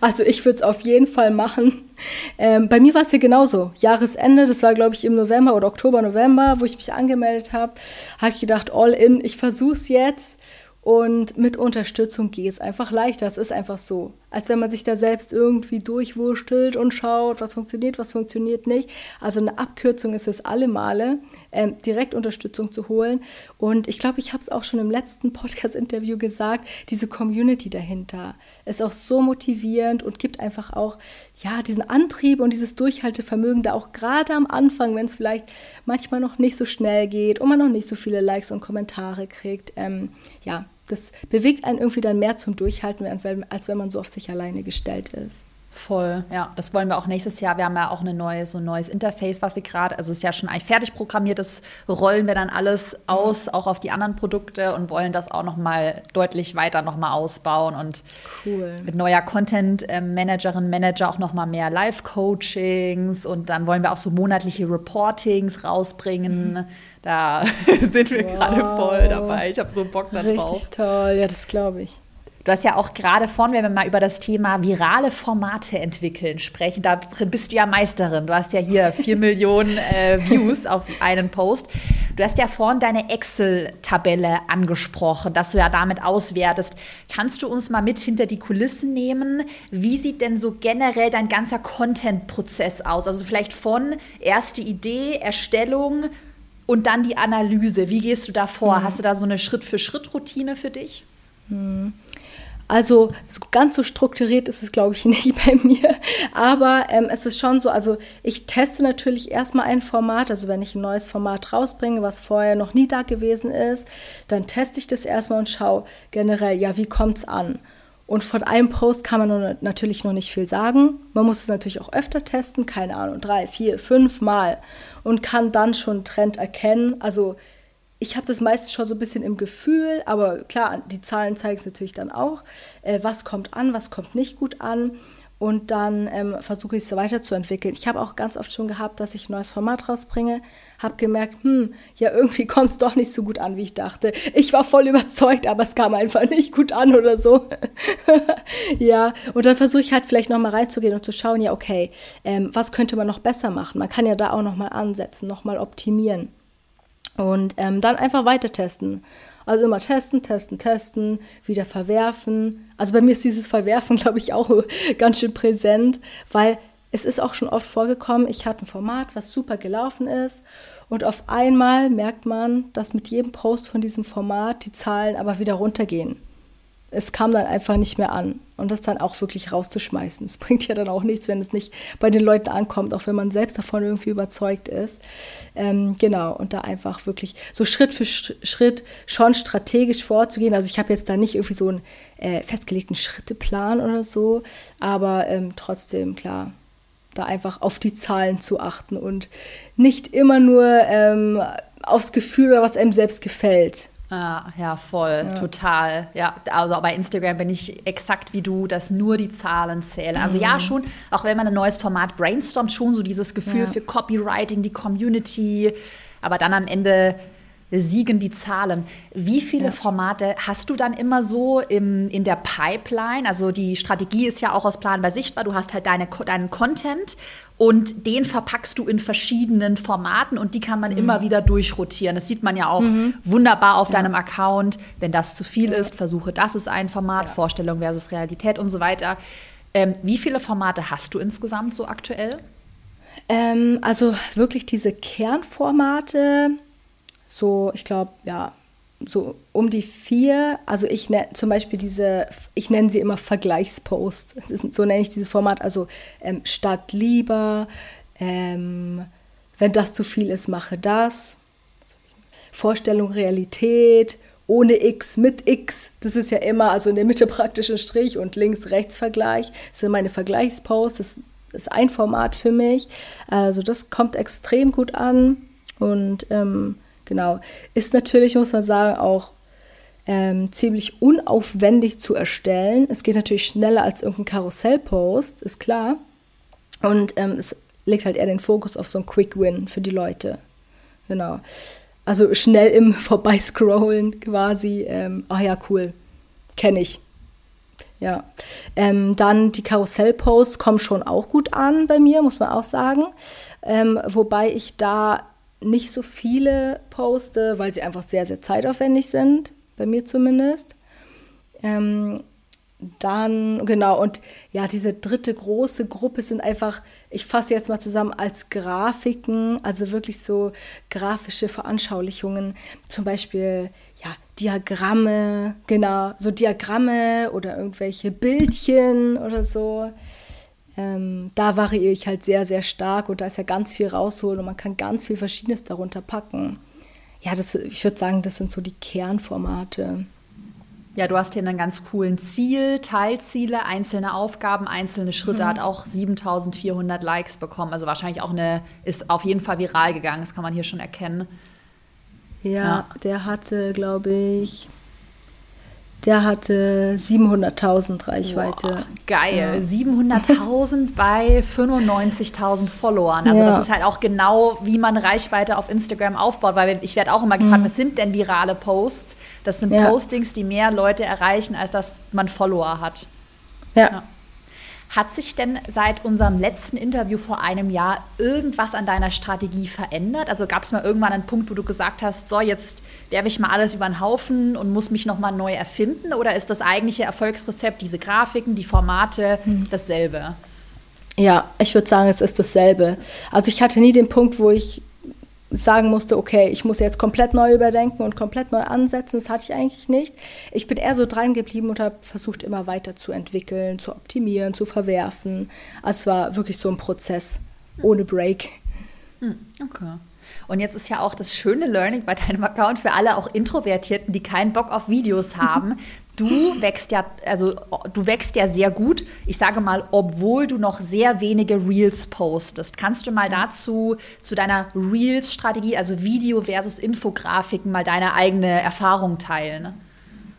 Also ich würde es auf jeden Fall machen. Ähm, bei mir war es ja genauso. Jahresende, das war glaube ich im November oder Oktober, November, wo ich mich angemeldet habe, habe ich gedacht, all in, ich versuche es jetzt. Und mit Unterstützung geht es einfach leichter. Es ist einfach so. Als wenn man sich da selbst irgendwie durchwurstelt und schaut, was funktioniert, was funktioniert nicht. Also eine Abkürzung ist es alle Male, ähm, direkt Unterstützung zu holen. Und ich glaube, ich habe es auch schon im letzten Podcast-Interview gesagt, diese Community dahinter ist auch so motivierend und gibt einfach auch ja diesen Antrieb und dieses Durchhaltevermögen, da auch gerade am Anfang, wenn es vielleicht manchmal noch nicht so schnell geht und man noch nicht so viele Likes und Kommentare kriegt, ähm, ja, das bewegt einen irgendwie dann mehr zum Durchhalten, als wenn man so auf sich alleine gestellt ist. Voll, ja. Das wollen wir auch nächstes Jahr. Wir haben ja auch eine neue, so ein neues Interface, was wir gerade, also es ist ja schon eigentlich fertig programmiert, das rollen wir dann alles aus, mhm. auch auf die anderen Produkte und wollen das auch nochmal deutlich weiter nochmal ausbauen und cool. mit neuer Content-Managerin, Manager auch nochmal mehr Live-Coachings und dann wollen wir auch so monatliche Reportings rausbringen. Mhm. Da sind wir wow. gerade voll dabei. Ich habe so Bock da drauf. Richtig toll, ja, das glaube ich. Du hast ja auch gerade vorhin, wenn wir mal über das Thema virale Formate entwickeln sprechen, da bist du ja Meisterin. Du hast ja hier vier Millionen äh, Views auf einen Post. Du hast ja vorhin deine Excel-Tabelle angesprochen, dass du ja damit auswertest. Kannst du uns mal mit hinter die Kulissen nehmen? Wie sieht denn so generell dein ganzer Content-Prozess aus? Also vielleicht von erste Idee, Erstellung und dann die Analyse. Wie gehst du da vor? Mhm. Hast du da so eine Schritt-für-Schritt-Routine für dich? Mhm. Also ganz so strukturiert ist es, glaube ich, nicht bei mir. Aber ähm, es ist schon so, also ich teste natürlich erstmal ein Format. Also wenn ich ein neues Format rausbringe, was vorher noch nie da gewesen ist, dann teste ich das erstmal und schaue generell, ja, wie kommt es an? Und von einem Post kann man natürlich noch nicht viel sagen. Man muss es natürlich auch öfter testen, keine Ahnung, drei, vier, fünf Mal und kann dann schon einen Trend erkennen. Also ich habe das meistens schon so ein bisschen im Gefühl, aber klar, die Zahlen zeigen es natürlich dann auch, äh, was kommt an, was kommt nicht gut an. Und dann ähm, versuche ich es weiterzuentwickeln. Ich habe auch ganz oft schon gehabt, dass ich ein neues Format rausbringe, habe gemerkt, hm, ja, irgendwie kommt es doch nicht so gut an, wie ich dachte. Ich war voll überzeugt, aber es kam einfach nicht gut an oder so. ja, und dann versuche ich halt vielleicht nochmal reinzugehen und zu schauen, ja, okay, ähm, was könnte man noch besser machen? Man kann ja da auch nochmal ansetzen, nochmal optimieren. Und ähm, dann einfach weiter testen. Also immer testen, testen, testen, wieder verwerfen. Also bei mir ist dieses Verwerfen, glaube ich, auch ganz schön präsent, weil es ist auch schon oft vorgekommen, ich hatte ein Format, was super gelaufen ist und auf einmal merkt man, dass mit jedem Post von diesem Format die Zahlen aber wieder runtergehen es kam dann einfach nicht mehr an. Und das dann auch wirklich rauszuschmeißen. Es bringt ja dann auch nichts, wenn es nicht bei den Leuten ankommt, auch wenn man selbst davon irgendwie überzeugt ist. Ähm, genau, und da einfach wirklich so Schritt für Schritt schon strategisch vorzugehen. Also ich habe jetzt da nicht irgendwie so einen äh, festgelegten Schritteplan oder so, aber ähm, trotzdem, klar, da einfach auf die Zahlen zu achten und nicht immer nur ähm, aufs Gefühl oder was einem selbst gefällt. Ah, ja, voll, ja. total. Ja, also bei Instagram bin ich exakt wie du, dass nur die Zahlen zählen. Also mhm. ja, schon, auch wenn man ein neues Format brainstormt, schon so dieses Gefühl ja. für Copywriting, die Community, aber dann am Ende siegen die Zahlen. Wie viele ja. Formate hast du dann immer so im, in der Pipeline? Also die Strategie ist ja auch aus Planbar sichtbar. Du hast halt deine, deinen Content und den verpackst du in verschiedenen Formaten und die kann man mhm. immer wieder durchrotieren. Das sieht man ja auch mhm. wunderbar auf ja. deinem Account. Wenn das zu viel ist, versuche, das ist ein Format, ja. Vorstellung versus Realität und so weiter. Ähm, wie viele Formate hast du insgesamt so aktuell? Ähm, also wirklich diese Kernformate so, ich glaube, ja, so um die vier, also ich nenne zum Beispiel diese, ich nenne sie immer Vergleichspost. So nenne ich dieses Format, also ähm, statt lieber, ähm, wenn das zu viel ist, mache das. Vorstellung, Realität, ohne X, mit X. Das ist ja immer, also in der Mitte praktisch ein Strich und links, rechts Vergleich. Das sind meine Vergleichsposts. Das ist ein Format für mich. Also das kommt extrem gut an und ähm, Genau. Ist natürlich, muss man sagen, auch ähm, ziemlich unaufwendig zu erstellen. Es geht natürlich schneller als irgendein Karussellpost, ist klar. Und ähm, es legt halt eher den Fokus auf so einen Quick Win für die Leute. Genau. Also schnell im Vorbeiscrollen quasi. Ähm, ach ja, cool. Kenne ich. Ja. Ähm, dann die Karussellposts kommen schon auch gut an bei mir, muss man auch sagen. Ähm, wobei ich da nicht so viele poste, weil sie einfach sehr, sehr zeitaufwendig sind, bei mir zumindest. Ähm, dann, genau, und ja, diese dritte große Gruppe sind einfach, ich fasse jetzt mal zusammen, als Grafiken, also wirklich so grafische Veranschaulichungen, zum Beispiel, ja, Diagramme, genau, so Diagramme oder irgendwelche Bildchen oder so. Ähm, da variiere ich halt sehr, sehr stark und da ist ja ganz viel rausholen und man kann ganz viel Verschiedenes darunter packen. Ja, das, ich würde sagen, das sind so die Kernformate. Ja, du hast hier einen ganz coolen Ziel, Teilziele, einzelne Aufgaben, einzelne Schritte, mhm. hat auch 7400 Likes bekommen. Also wahrscheinlich auch eine, ist auf jeden Fall viral gegangen, das kann man hier schon erkennen. Ja, ja. der hatte, glaube ich, der hatte 700.000 Reichweite. Wow, geil, ja. 700.000 bei 95.000 Followern. Also ja. das ist halt auch genau, wie man Reichweite auf Instagram aufbaut, weil ich werde auch immer gefragt, mhm. was sind denn virale Posts? Das sind ja. Postings, die mehr Leute erreichen, als dass man Follower hat. ja. Hat sich denn seit unserem letzten Interview vor einem Jahr irgendwas an deiner Strategie verändert? Also gab es mal irgendwann einen Punkt, wo du gesagt hast, so jetzt werfe ich mal alles über den Haufen und muss mich nochmal neu erfinden? Oder ist das eigentliche Erfolgsrezept, diese Grafiken, die Formate, hm. dasselbe? Ja, ich würde sagen, es ist dasselbe. Also ich hatte nie den Punkt, wo ich sagen musste, okay, ich muss jetzt komplett neu überdenken und komplett neu ansetzen. Das hatte ich eigentlich nicht. Ich bin eher so dran geblieben und habe versucht, immer weiter zu entwickeln, zu optimieren, zu verwerfen. Also es war wirklich so ein Prozess ohne Break. Hm, okay. Und jetzt ist ja auch das schöne Learning bei deinem Account für alle auch Introvertierten, die keinen Bock auf Videos haben. Du wächst ja, also du wächst ja sehr gut. Ich sage mal, obwohl du noch sehr wenige Reels postest. Kannst du mal dazu zu deiner Reels-Strategie, also Video versus Infografiken, mal deine eigene Erfahrung teilen?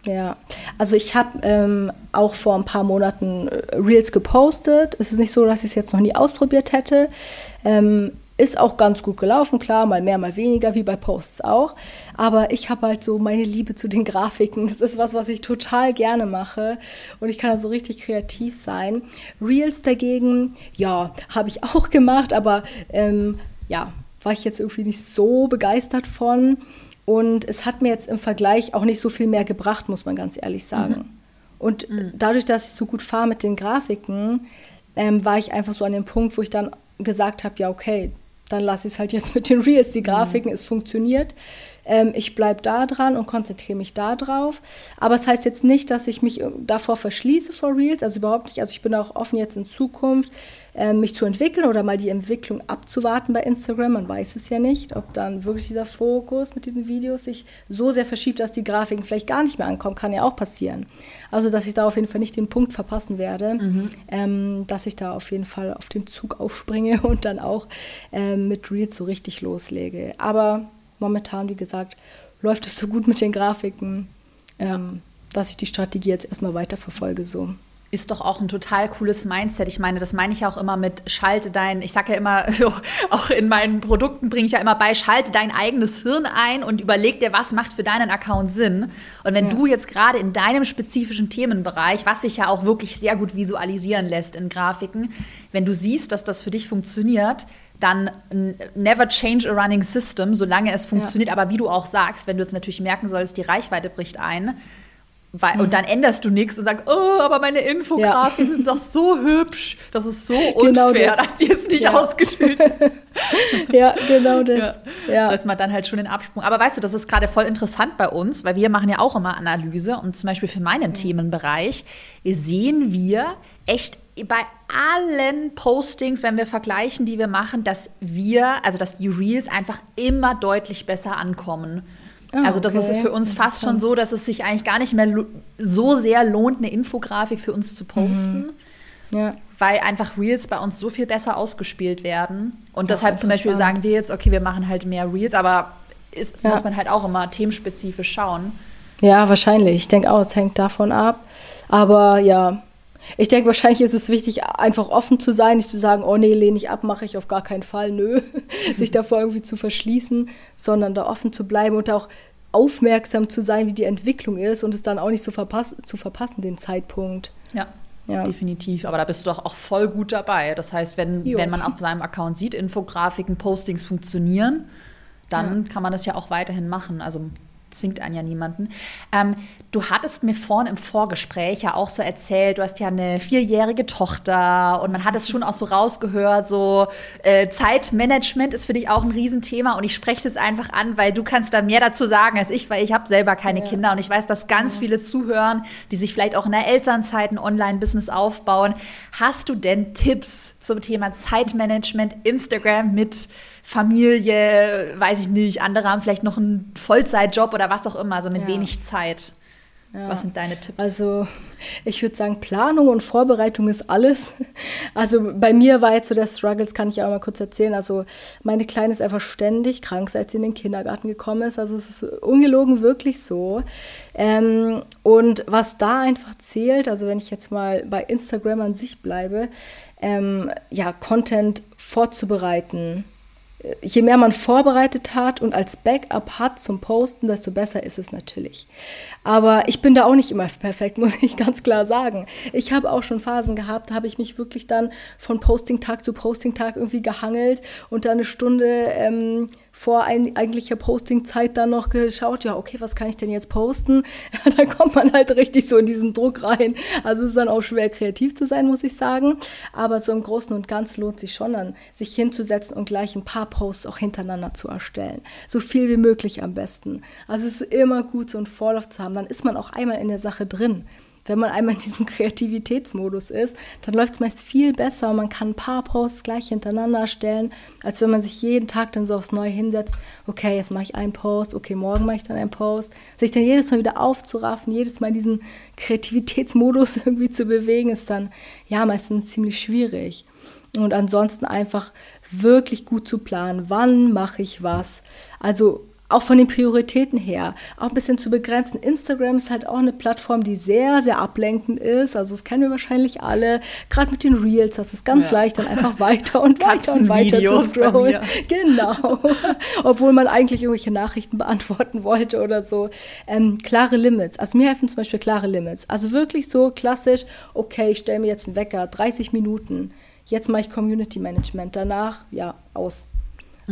Ja, also ich habe ähm, auch vor ein paar Monaten äh, Reels gepostet. Es ist nicht so, dass ich es jetzt noch nie ausprobiert hätte. Ähm, ist auch ganz gut gelaufen, klar, mal mehr, mal weniger, wie bei Posts auch. Aber ich habe halt so meine Liebe zu den Grafiken. Das ist was, was ich total gerne mache. Und ich kann da so richtig kreativ sein. Reels dagegen, ja, habe ich auch gemacht, aber ähm, ja, war ich jetzt irgendwie nicht so begeistert von. Und es hat mir jetzt im Vergleich auch nicht so viel mehr gebracht, muss man ganz ehrlich sagen. Mhm. Und mhm. dadurch, dass ich so gut fahre mit den Grafiken, ähm, war ich einfach so an dem Punkt, wo ich dann gesagt habe, ja, okay, dann lasse ich es halt jetzt mit den Reels. Die Grafiken, mhm. es funktioniert. Ähm, ich bleibe da dran und konzentriere mich da drauf. Aber es das heißt jetzt nicht, dass ich mich davor verschließe vor Reels, also überhaupt nicht. Also ich bin auch offen jetzt in Zukunft, äh, mich zu entwickeln oder mal die Entwicklung abzuwarten bei Instagram. Man weiß es ja nicht, ob dann wirklich dieser Fokus mit diesen Videos sich so sehr verschiebt, dass die Grafiken vielleicht gar nicht mehr ankommen. Kann ja auch passieren. Also, dass ich da auf jeden Fall nicht den Punkt verpassen werde, mhm. ähm, dass ich da auf jeden Fall auf den Zug aufspringe und dann auch ähm, mit Reels so richtig loslege. Aber momentan, wie gesagt, läuft es so gut mit den Grafiken, ähm, dass ich die Strategie jetzt erstmal weiterverfolge. So ist doch auch ein total cooles Mindset. Ich meine, das meine ich auch immer mit schalte dein, ich sage ja immer, auch in meinen Produkten bringe ich ja immer bei, schalte dein eigenes Hirn ein und überleg dir, was macht für deinen Account Sinn. Und wenn ja. du jetzt gerade in deinem spezifischen Themenbereich, was sich ja auch wirklich sehr gut visualisieren lässt in Grafiken, wenn du siehst, dass das für dich funktioniert, dann never change a running system, solange es funktioniert. Ja. Aber wie du auch sagst, wenn du jetzt natürlich merken sollst, die Reichweite bricht ein, weil, mhm. Und dann änderst du nichts und sagst, oh, aber meine Infografiken ja. sind doch so hübsch. Das ist so genau unfair, genau das. dass die jetzt nicht ja. ausgespielt ja, genau das. Ja. ja. Da ist man dann halt schon den Absprung. Aber weißt du, das ist gerade voll interessant bei uns, weil wir machen ja auch immer Analyse. Und zum Beispiel für meinen mhm. Themenbereich sehen wir echt bei allen Postings, wenn wir vergleichen, die wir machen, dass wir, also dass die Reels einfach immer deutlich besser ankommen. Oh, also das okay. ist für uns fast schon so, dass es sich eigentlich gar nicht mehr so sehr lohnt, eine Infografik für uns zu posten. Mhm. Ja. Weil einfach Reels bei uns so viel besser ausgespielt werden. Und ja, deshalb zum Beispiel sagen wir jetzt, okay, wir machen halt mehr Reels, aber ist, ja. muss man halt auch immer themenspezifisch schauen. Ja, wahrscheinlich. Ich denke auch, es hängt davon ab. Aber ja, Ich denke, wahrscheinlich ist es wichtig, einfach offen zu sein, nicht zu sagen, oh nee, lehne ich ab, mache ich auf gar keinen Fall, nö, sich davor irgendwie zu verschließen, sondern da offen zu bleiben und auch aufmerksam zu sein, wie die Entwicklung ist und es dann auch nicht so verpass zu verpassen, den Zeitpunkt. Ja. Ja. Definitiv, aber da bist du doch auch voll gut dabei. Das heißt, wenn, wenn man auf seinem Account sieht, Infografiken, Postings funktionieren, dann ja. kann man das ja auch weiterhin machen. Also zwingt einen ja niemanden. Ähm, du hattest mir vorhin im Vorgespräch ja auch so erzählt, du hast ja eine vierjährige Tochter und man hat es schon auch so rausgehört, so äh, Zeitmanagement ist für dich auch ein Riesenthema und ich spreche es einfach an, weil du kannst da mehr dazu sagen als ich, weil ich habe selber keine ja. Kinder und ich weiß, dass ganz ja. viele zuhören, die sich vielleicht auch in der Elternzeit ein Online-Business aufbauen. Hast du denn Tipps zum Thema Zeitmanagement, Instagram mit Familie, weiß ich nicht, andere haben vielleicht noch einen Vollzeitjob oder was auch immer, also mit ja. wenig Zeit. Ja. Was sind deine Tipps? Also, ich würde sagen, Planung und Vorbereitung ist alles. Also, bei mir war jetzt so der Struggle, das kann ich auch mal kurz erzählen. Also, meine Kleine ist einfach ständig krank, seit sie in den Kindergarten gekommen ist. Also, es ist ungelogen wirklich so. Ähm, und was da einfach zählt, also, wenn ich jetzt mal bei Instagram an sich bleibe, ähm, ja, Content vorzubereiten je mehr man vorbereitet hat und als Backup hat zum Posten, desto besser ist es natürlich. Aber ich bin da auch nicht immer perfekt, muss ich ganz klar sagen. Ich habe auch schon Phasen gehabt, da habe ich mich wirklich dann von Posting-Tag zu Posting-Tag irgendwie gehangelt und dann eine Stunde ähm, vor ein, eigentlicher Postingzeit dann noch geschaut, ja, okay, was kann ich denn jetzt posten? dann kommt man halt richtig so in diesen Druck rein. Also es ist dann auch schwer, kreativ zu sein, muss ich sagen. Aber so im Großen und Ganzen lohnt sich schon dann, sich hinzusetzen und gleich ein paar Posts auch hintereinander zu erstellen. So viel wie möglich am besten. Also es ist immer gut, so einen Vorlauf zu haben. Dann ist man auch einmal in der Sache drin wenn man einmal in diesem Kreativitätsmodus ist, dann läuft es meist viel besser und man kann ein paar Posts gleich hintereinander stellen, als wenn man sich jeden Tag dann so aufs Neue hinsetzt, okay, jetzt mache ich einen Post, okay, morgen mache ich dann einen Post. Sich dann jedes Mal wieder aufzuraffen, jedes Mal diesen Kreativitätsmodus irgendwie zu bewegen, ist dann ja meistens ziemlich schwierig. Und ansonsten einfach wirklich gut zu planen, wann mache ich was. Also auch von den Prioritäten her, auch ein bisschen zu begrenzen. Instagram ist halt auch eine Plattform, die sehr, sehr ablenkend ist. Also das kennen wir wahrscheinlich alle. Gerade mit den Reels, das ist ganz ja. leicht, dann einfach weiter und weiter und weiter zu scrollen. Genau. Obwohl man eigentlich irgendwelche Nachrichten beantworten wollte oder so. Ähm, klare Limits. Also mir helfen zum Beispiel klare Limits. Also wirklich so klassisch, okay, ich stelle mir jetzt einen Wecker, 30 Minuten. Jetzt mache ich Community Management. Danach, ja, aus.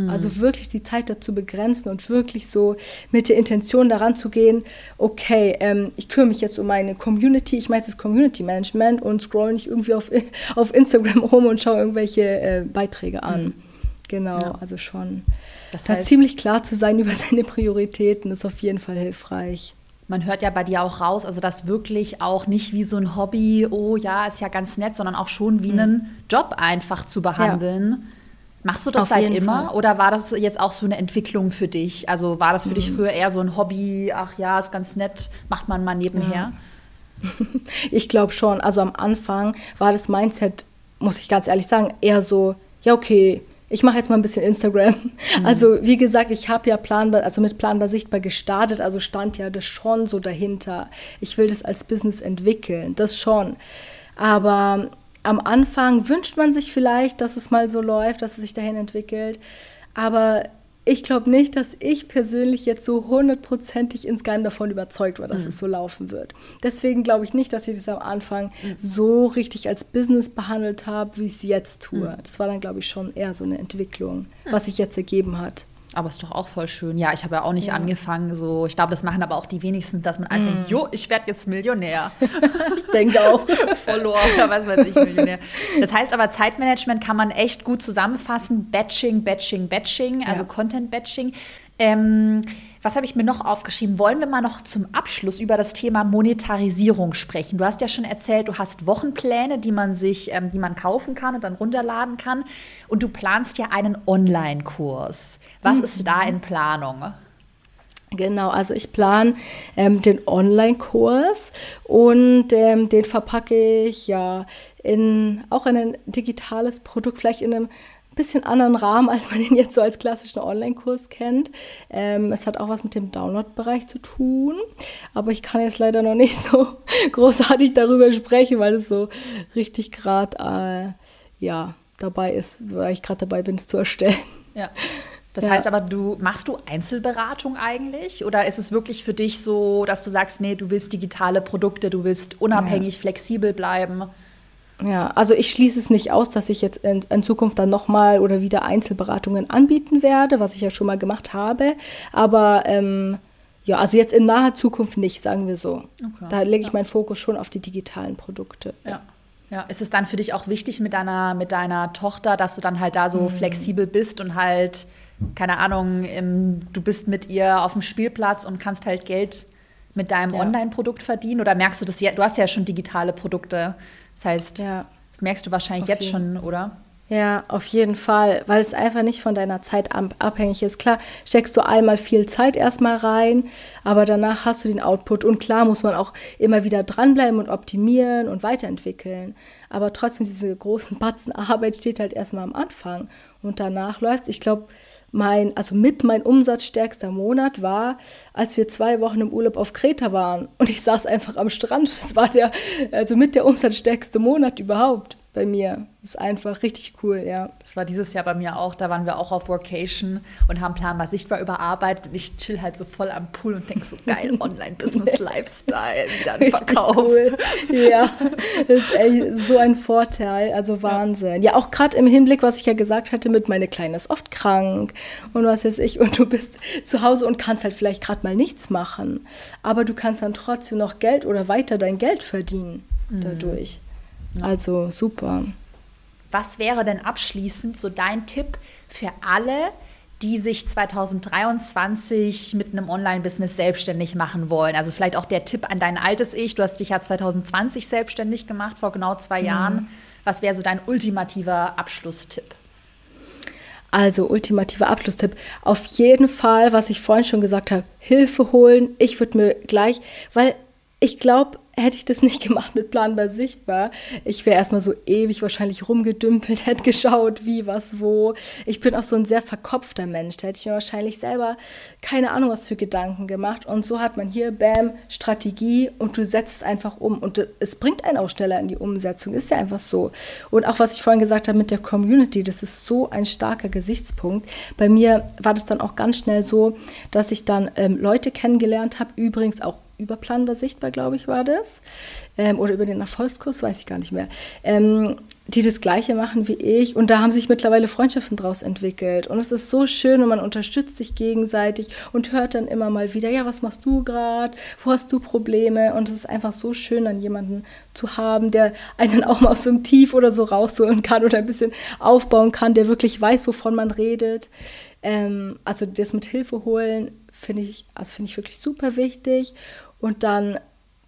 Also mhm. wirklich die Zeit dazu begrenzen und wirklich so mit der Intention daran zu gehen, okay, ähm, ich kümmere mich jetzt um meine Community, ich jetzt das Community Management und scroll nicht irgendwie auf, auf Instagram rum und schaue irgendwelche äh, Beiträge an. Mhm. Genau, ja. also schon. Das heißt, da ziemlich klar zu sein über seine Prioritäten ist auf jeden Fall hilfreich man hört ja bei dir auch raus, also das wirklich auch nicht wie so ein Hobby, oh ja, ist ja ganz nett, sondern auch schon wie mhm. einen Job einfach zu behandeln. Ja. Machst du das Auf seit immer Fall. oder war das jetzt auch so eine Entwicklung für dich? Also war das für mhm. dich früher eher so ein Hobby, ach ja, ist ganz nett, macht man mal nebenher? Ja. Ich glaube schon. Also am Anfang war das Mindset, muss ich ganz ehrlich sagen, eher so, ja, okay, ich mache jetzt mal ein bisschen Instagram. Mhm. Also wie gesagt, ich habe ja planbar, also mit planbar sichtbar gestartet, also stand ja das schon so dahinter. Ich will das als Business entwickeln, das schon. Aber am Anfang wünscht man sich vielleicht, dass es mal so läuft, dass es sich dahin entwickelt. Aber ich glaube nicht, dass ich persönlich jetzt so hundertprozentig insgeheim davon überzeugt war, dass mhm. es so laufen wird. Deswegen glaube ich nicht, dass ich das am Anfang mhm. so richtig als Business behandelt habe, wie ich es jetzt tue. Mhm. Das war dann, glaube ich, schon eher so eine Entwicklung, was sich jetzt ergeben hat. Aber ist doch auch voll schön. Ja, ich habe ja auch nicht ja. angefangen, so, ich glaube, das machen aber auch die wenigsten, dass man einfach, mm. jo, ich werde jetzt Millionär. ich denke auch. Follower oder was weiß ich, Millionär. Das heißt aber, Zeitmanagement kann man echt gut zusammenfassen. Batching, Batching, Batching, also ja. Content-Batching. Ähm, was habe ich mir noch aufgeschrieben? Wollen wir mal noch zum Abschluss über das Thema Monetarisierung sprechen? Du hast ja schon erzählt, du hast Wochenpläne, die man sich, ähm, die man kaufen kann und dann runterladen kann. Und du planst ja einen Online-Kurs. Was mhm. ist da in Planung? Genau, also ich plane ähm, den Online-Kurs und ähm, den verpacke ich ja in auch in ein digitales Produkt, vielleicht in einem bisschen anderen Rahmen, als man ihn jetzt so als klassischen Online-Kurs kennt. Ähm, es hat auch was mit dem Download-Bereich zu tun, aber ich kann jetzt leider noch nicht so großartig darüber sprechen, weil es so richtig gerade äh, ja, dabei ist, weil ich gerade dabei bin, es zu erstellen. Ja. Das ja. heißt aber, du machst du Einzelberatung eigentlich? Oder ist es wirklich für dich so, dass du sagst, nee, du willst digitale Produkte, du willst unabhängig, ja. flexibel bleiben? Ja, also ich schließe es nicht aus, dass ich jetzt in, in Zukunft dann nochmal oder wieder Einzelberatungen anbieten werde, was ich ja schon mal gemacht habe. Aber ähm, ja, also jetzt in naher Zukunft nicht, sagen wir so. Okay. Da lege ich ja. meinen Fokus schon auf die digitalen Produkte. Ja. Ja, ist es dann für dich auch wichtig mit deiner, mit deiner Tochter, dass du dann halt da so mhm. flexibel bist und halt, keine Ahnung, im, du bist mit ihr auf dem Spielplatz und kannst halt Geld mit deinem ja. Online-Produkt verdienen? Oder merkst du das du hast ja schon digitale Produkte. Das heißt, ja. das merkst du wahrscheinlich jetzt schon, oder? Ja, auf jeden Fall, weil es einfach nicht von deiner Zeit abhängig ist. Klar, steckst du einmal viel Zeit erstmal rein, aber danach hast du den Output. Und klar muss man auch immer wieder dranbleiben und optimieren und weiterentwickeln. Aber trotzdem, diese großen Batzen Arbeit steht halt erstmal am Anfang. Und danach läuft es. Ich glaube, mein, also mit mein umsatzstärkster Monat war, als wir zwei Wochen im Urlaub auf Kreta waren. Und ich saß einfach am Strand. Das war der, also mit der umsatzstärkste Monat überhaupt bei mir. Ist einfach richtig cool, ja. Das war dieses Jahr bei mir auch. Da waren wir auch auf Workation und haben Planbar sichtbar überarbeitet. Und ich chill halt so voll am Pool und denke so, geil, Online-Business-Lifestyle, wieder ein Verkauf. Cool. Ja, das ist echt so ein Vorteil. Also Wahnsinn. Ja, auch gerade im Hinblick, was ich ja gesagt hatte, mit meine Kleine ist oft krank und was weiß ich. Und du bist zu Hause und kannst halt vielleicht gerade mal nichts machen. Aber du kannst dann trotzdem noch Geld oder weiter dein Geld verdienen mhm. Also super. Was wäre denn abschließend so dein Tipp für alle, die sich 2023 mit einem Online-Business selbstständig machen wollen? Also vielleicht auch der Tipp an dein altes Ich. Du hast dich ja 2020 selbstständig gemacht, vor genau zwei mhm. Jahren. Was wäre so dein ultimativer Abschlusstipp? Also ultimativer Abschlusstipp. Auf jeden Fall, was ich vorhin schon gesagt habe, Hilfe holen. Ich würde mir gleich, weil ich glaube, hätte ich das nicht gemacht mit planbar sichtbar, ich wäre erstmal so ewig wahrscheinlich rumgedümpelt, hätte geschaut, wie, was, wo. Ich bin auch so ein sehr verkopfter Mensch. Da hätte ich mir wahrscheinlich selber keine Ahnung, was für Gedanken gemacht. Und so hat man hier, bam, Strategie und du setzt es einfach um. Und es bringt einen auch schneller in die Umsetzung. Ist ja einfach so. Und auch was ich vorhin gesagt habe mit der Community, das ist so ein starker Gesichtspunkt. Bei mir war das dann auch ganz schnell so, dass ich dann ähm, Leute kennengelernt habe, übrigens auch überplanbar sichtbar, glaube ich, war das. Ähm, oder über den Erfolgskurs, weiß ich gar nicht mehr. Ähm, die das Gleiche machen wie ich. Und da haben sich mittlerweile Freundschaften draus entwickelt. Und es ist so schön und man unterstützt sich gegenseitig und hört dann immer mal wieder, ja, was machst du gerade? Wo hast du Probleme? Und es ist einfach so schön, dann jemanden zu haben, der einen auch mal aus so einem Tief oder so rausholen kann oder ein bisschen aufbauen kann, der wirklich weiß, wovon man redet. Ähm, also das mit Hilfe holen finde ich, also finde ich wirklich super wichtig. Und dann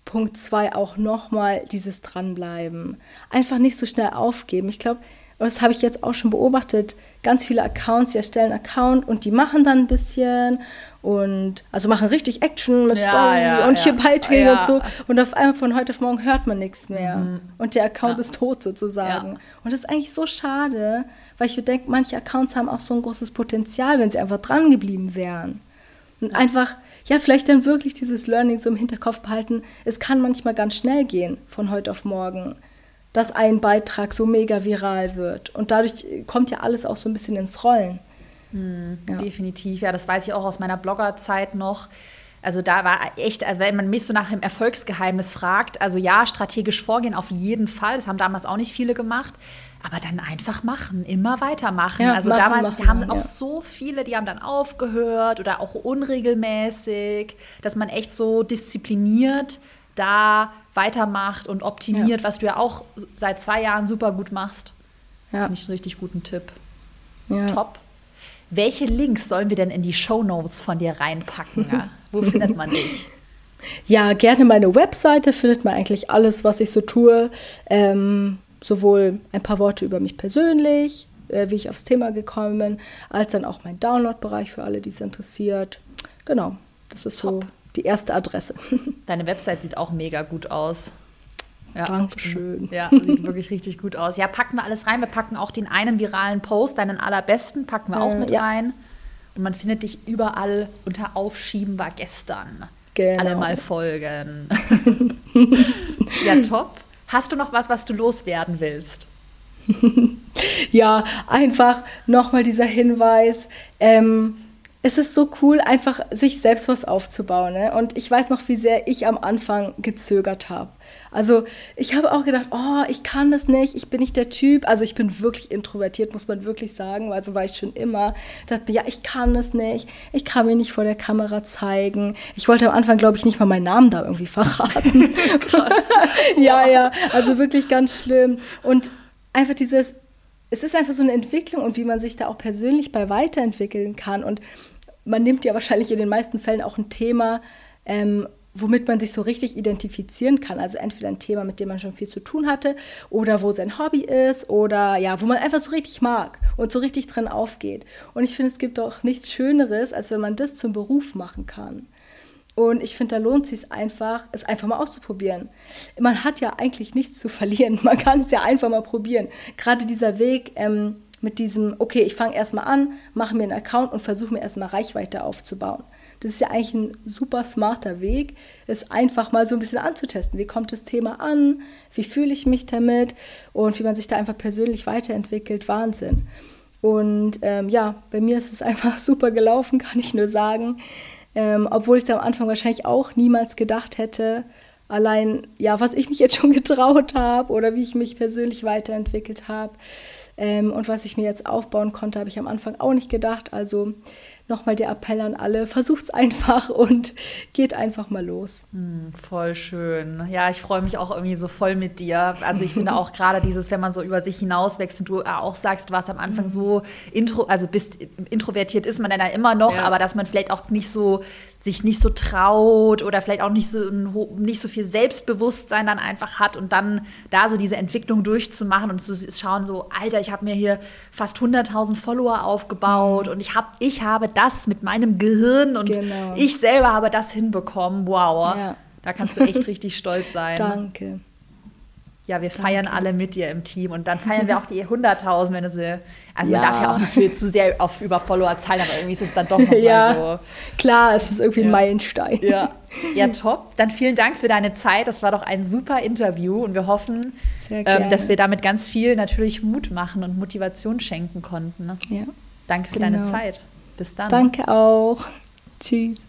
Punkt zwei auch nochmal dieses Dranbleiben. Einfach nicht so schnell aufgeben. Ich glaube, das habe ich jetzt auch schon beobachtet. Ganz viele Accounts, die erstellen Account und die machen dann ein bisschen und also machen richtig Action mit ja, Story ja, und ja. hier Beiträge und so. Und auf einmal von heute auf morgen hört man nichts mehr. Mhm. Und der Account ist tot sozusagen. Und das ist eigentlich so schade, weil ich denke, manche Accounts haben auch so ein großes Potenzial, wenn sie einfach dran geblieben wären. Und einfach ja, vielleicht dann wirklich dieses Learning so im Hinterkopf behalten. Es kann manchmal ganz schnell gehen, von heute auf morgen, dass ein Beitrag so mega viral wird. Und dadurch kommt ja alles auch so ein bisschen ins Rollen. Mhm, ja. Definitiv, ja, das weiß ich auch aus meiner Bloggerzeit noch. Also da war echt, wenn man mich so nach dem Erfolgsgeheimnis fragt, also ja, strategisch vorgehen auf jeden Fall. Das haben damals auch nicht viele gemacht aber dann einfach machen, immer weitermachen. Ja, also machen, damals machen, haben auch ja. so viele, die haben dann aufgehört oder auch unregelmäßig, dass man echt so diszipliniert da weitermacht und optimiert, ja. was du ja auch seit zwei Jahren super gut machst. Ja. Finde ich einen richtig guten Tipp. Ja. Top. Welche Links sollen wir denn in die Show Notes von dir reinpacken? Wo findet man dich? Ja, gerne meine Webseite findet man eigentlich alles, was ich so tue. Ähm, sowohl ein paar Worte über mich persönlich, äh, wie ich aufs Thema gekommen bin, als dann auch mein Download-Bereich für alle, die es interessiert. Genau, das ist Top. so die erste Adresse. Deine Website sieht auch mega gut aus. Ja, Dankeschön. Ja, sieht wirklich richtig gut aus. Ja, packen wir alles rein. Wir packen auch den einen viralen Post, deinen allerbesten, packen wir äh, auch mit ja. rein. Und man findet dich überall unter Aufschieben war gestern. Genau. Alle mal folgen. ja, top. Hast du noch was, was du loswerden willst? ja, einfach nochmal dieser Hinweis. Ähm, es ist so cool, einfach sich selbst was aufzubauen. Ne? Und ich weiß noch, wie sehr ich am Anfang gezögert habe. Also ich habe auch gedacht, oh, ich kann das nicht, ich bin nicht der Typ. Also ich bin wirklich introvertiert, muss man wirklich sagen. Also war ich schon immer. Dachte mir, ja, ich kann das nicht, ich kann mich nicht vor der Kamera zeigen. Ich wollte am Anfang, glaube ich, nicht mal meinen Namen da irgendwie verraten. Krass. ja, ja, also wirklich ganz schlimm. Und einfach dieses, es ist einfach so eine Entwicklung und wie man sich da auch persönlich bei weiterentwickeln kann. Und man nimmt ja wahrscheinlich in den meisten Fällen auch ein Thema, ähm, womit man sich so richtig identifizieren kann. Also entweder ein Thema, mit dem man schon viel zu tun hatte oder wo sein Hobby ist oder ja, wo man einfach so richtig mag und so richtig drin aufgeht. Und ich finde, es gibt auch nichts Schöneres, als wenn man das zum Beruf machen kann. Und ich finde, da lohnt es sich einfach, es einfach mal auszuprobieren. Man hat ja eigentlich nichts zu verlieren. Man kann es ja einfach mal probieren. Gerade dieser Weg ähm, mit diesem, okay, ich fange erstmal an, mache mir einen Account und versuche mir erstmal Reichweite aufzubauen. Das ist ja eigentlich ein super smarter Weg, es einfach mal so ein bisschen anzutesten. Wie kommt das Thema an? Wie fühle ich mich damit? Und wie man sich da einfach persönlich weiterentwickelt. Wahnsinn. Und ähm, ja, bei mir ist es einfach super gelaufen, kann ich nur sagen. Ähm, obwohl ich es am Anfang wahrscheinlich auch niemals gedacht hätte. Allein, ja, was ich mich jetzt schon getraut habe oder wie ich mich persönlich weiterentwickelt habe. Ähm, und was ich mir jetzt aufbauen konnte, habe ich am Anfang auch nicht gedacht. Also nochmal der Appell an alle, versucht's einfach und geht einfach mal los. Hm, voll schön. Ja, ich freue mich auch irgendwie so voll mit dir. Also ich finde auch gerade dieses, wenn man so über sich hinauswächst und du auch sagst, du warst am Anfang so intro, also bist introvertiert ist man dann ja immer noch, ja. aber dass man vielleicht auch nicht so sich nicht so traut oder vielleicht auch nicht so, nicht so viel Selbstbewusstsein dann einfach hat und dann da so diese Entwicklung durchzumachen und zu schauen, so, Alter, ich habe mir hier fast 100.000 Follower aufgebaut mhm. und ich, hab, ich habe das mit meinem Gehirn und genau. ich selber habe das hinbekommen. Wow. Ja. Da kannst du echt richtig stolz sein. Danke. Ja, wir feiern Danke. alle mit dir im Team und dann feiern wir auch die 100.000, wenn du sie. Also ja. man darf ja auch nicht viel zu sehr auf über Follower zahlen, aber irgendwie ist es dann doch nochmal ja. so. Klar, es ist irgendwie ein ja. Meilenstein. Ja. ja, top. Dann vielen Dank für deine Zeit. Das war doch ein super Interview und wir hoffen, ähm, dass wir damit ganz viel natürlich Mut machen und Motivation schenken konnten. Ne? Ja. Danke für genau. deine Zeit. Bis dann. Danke auch. Tschüss.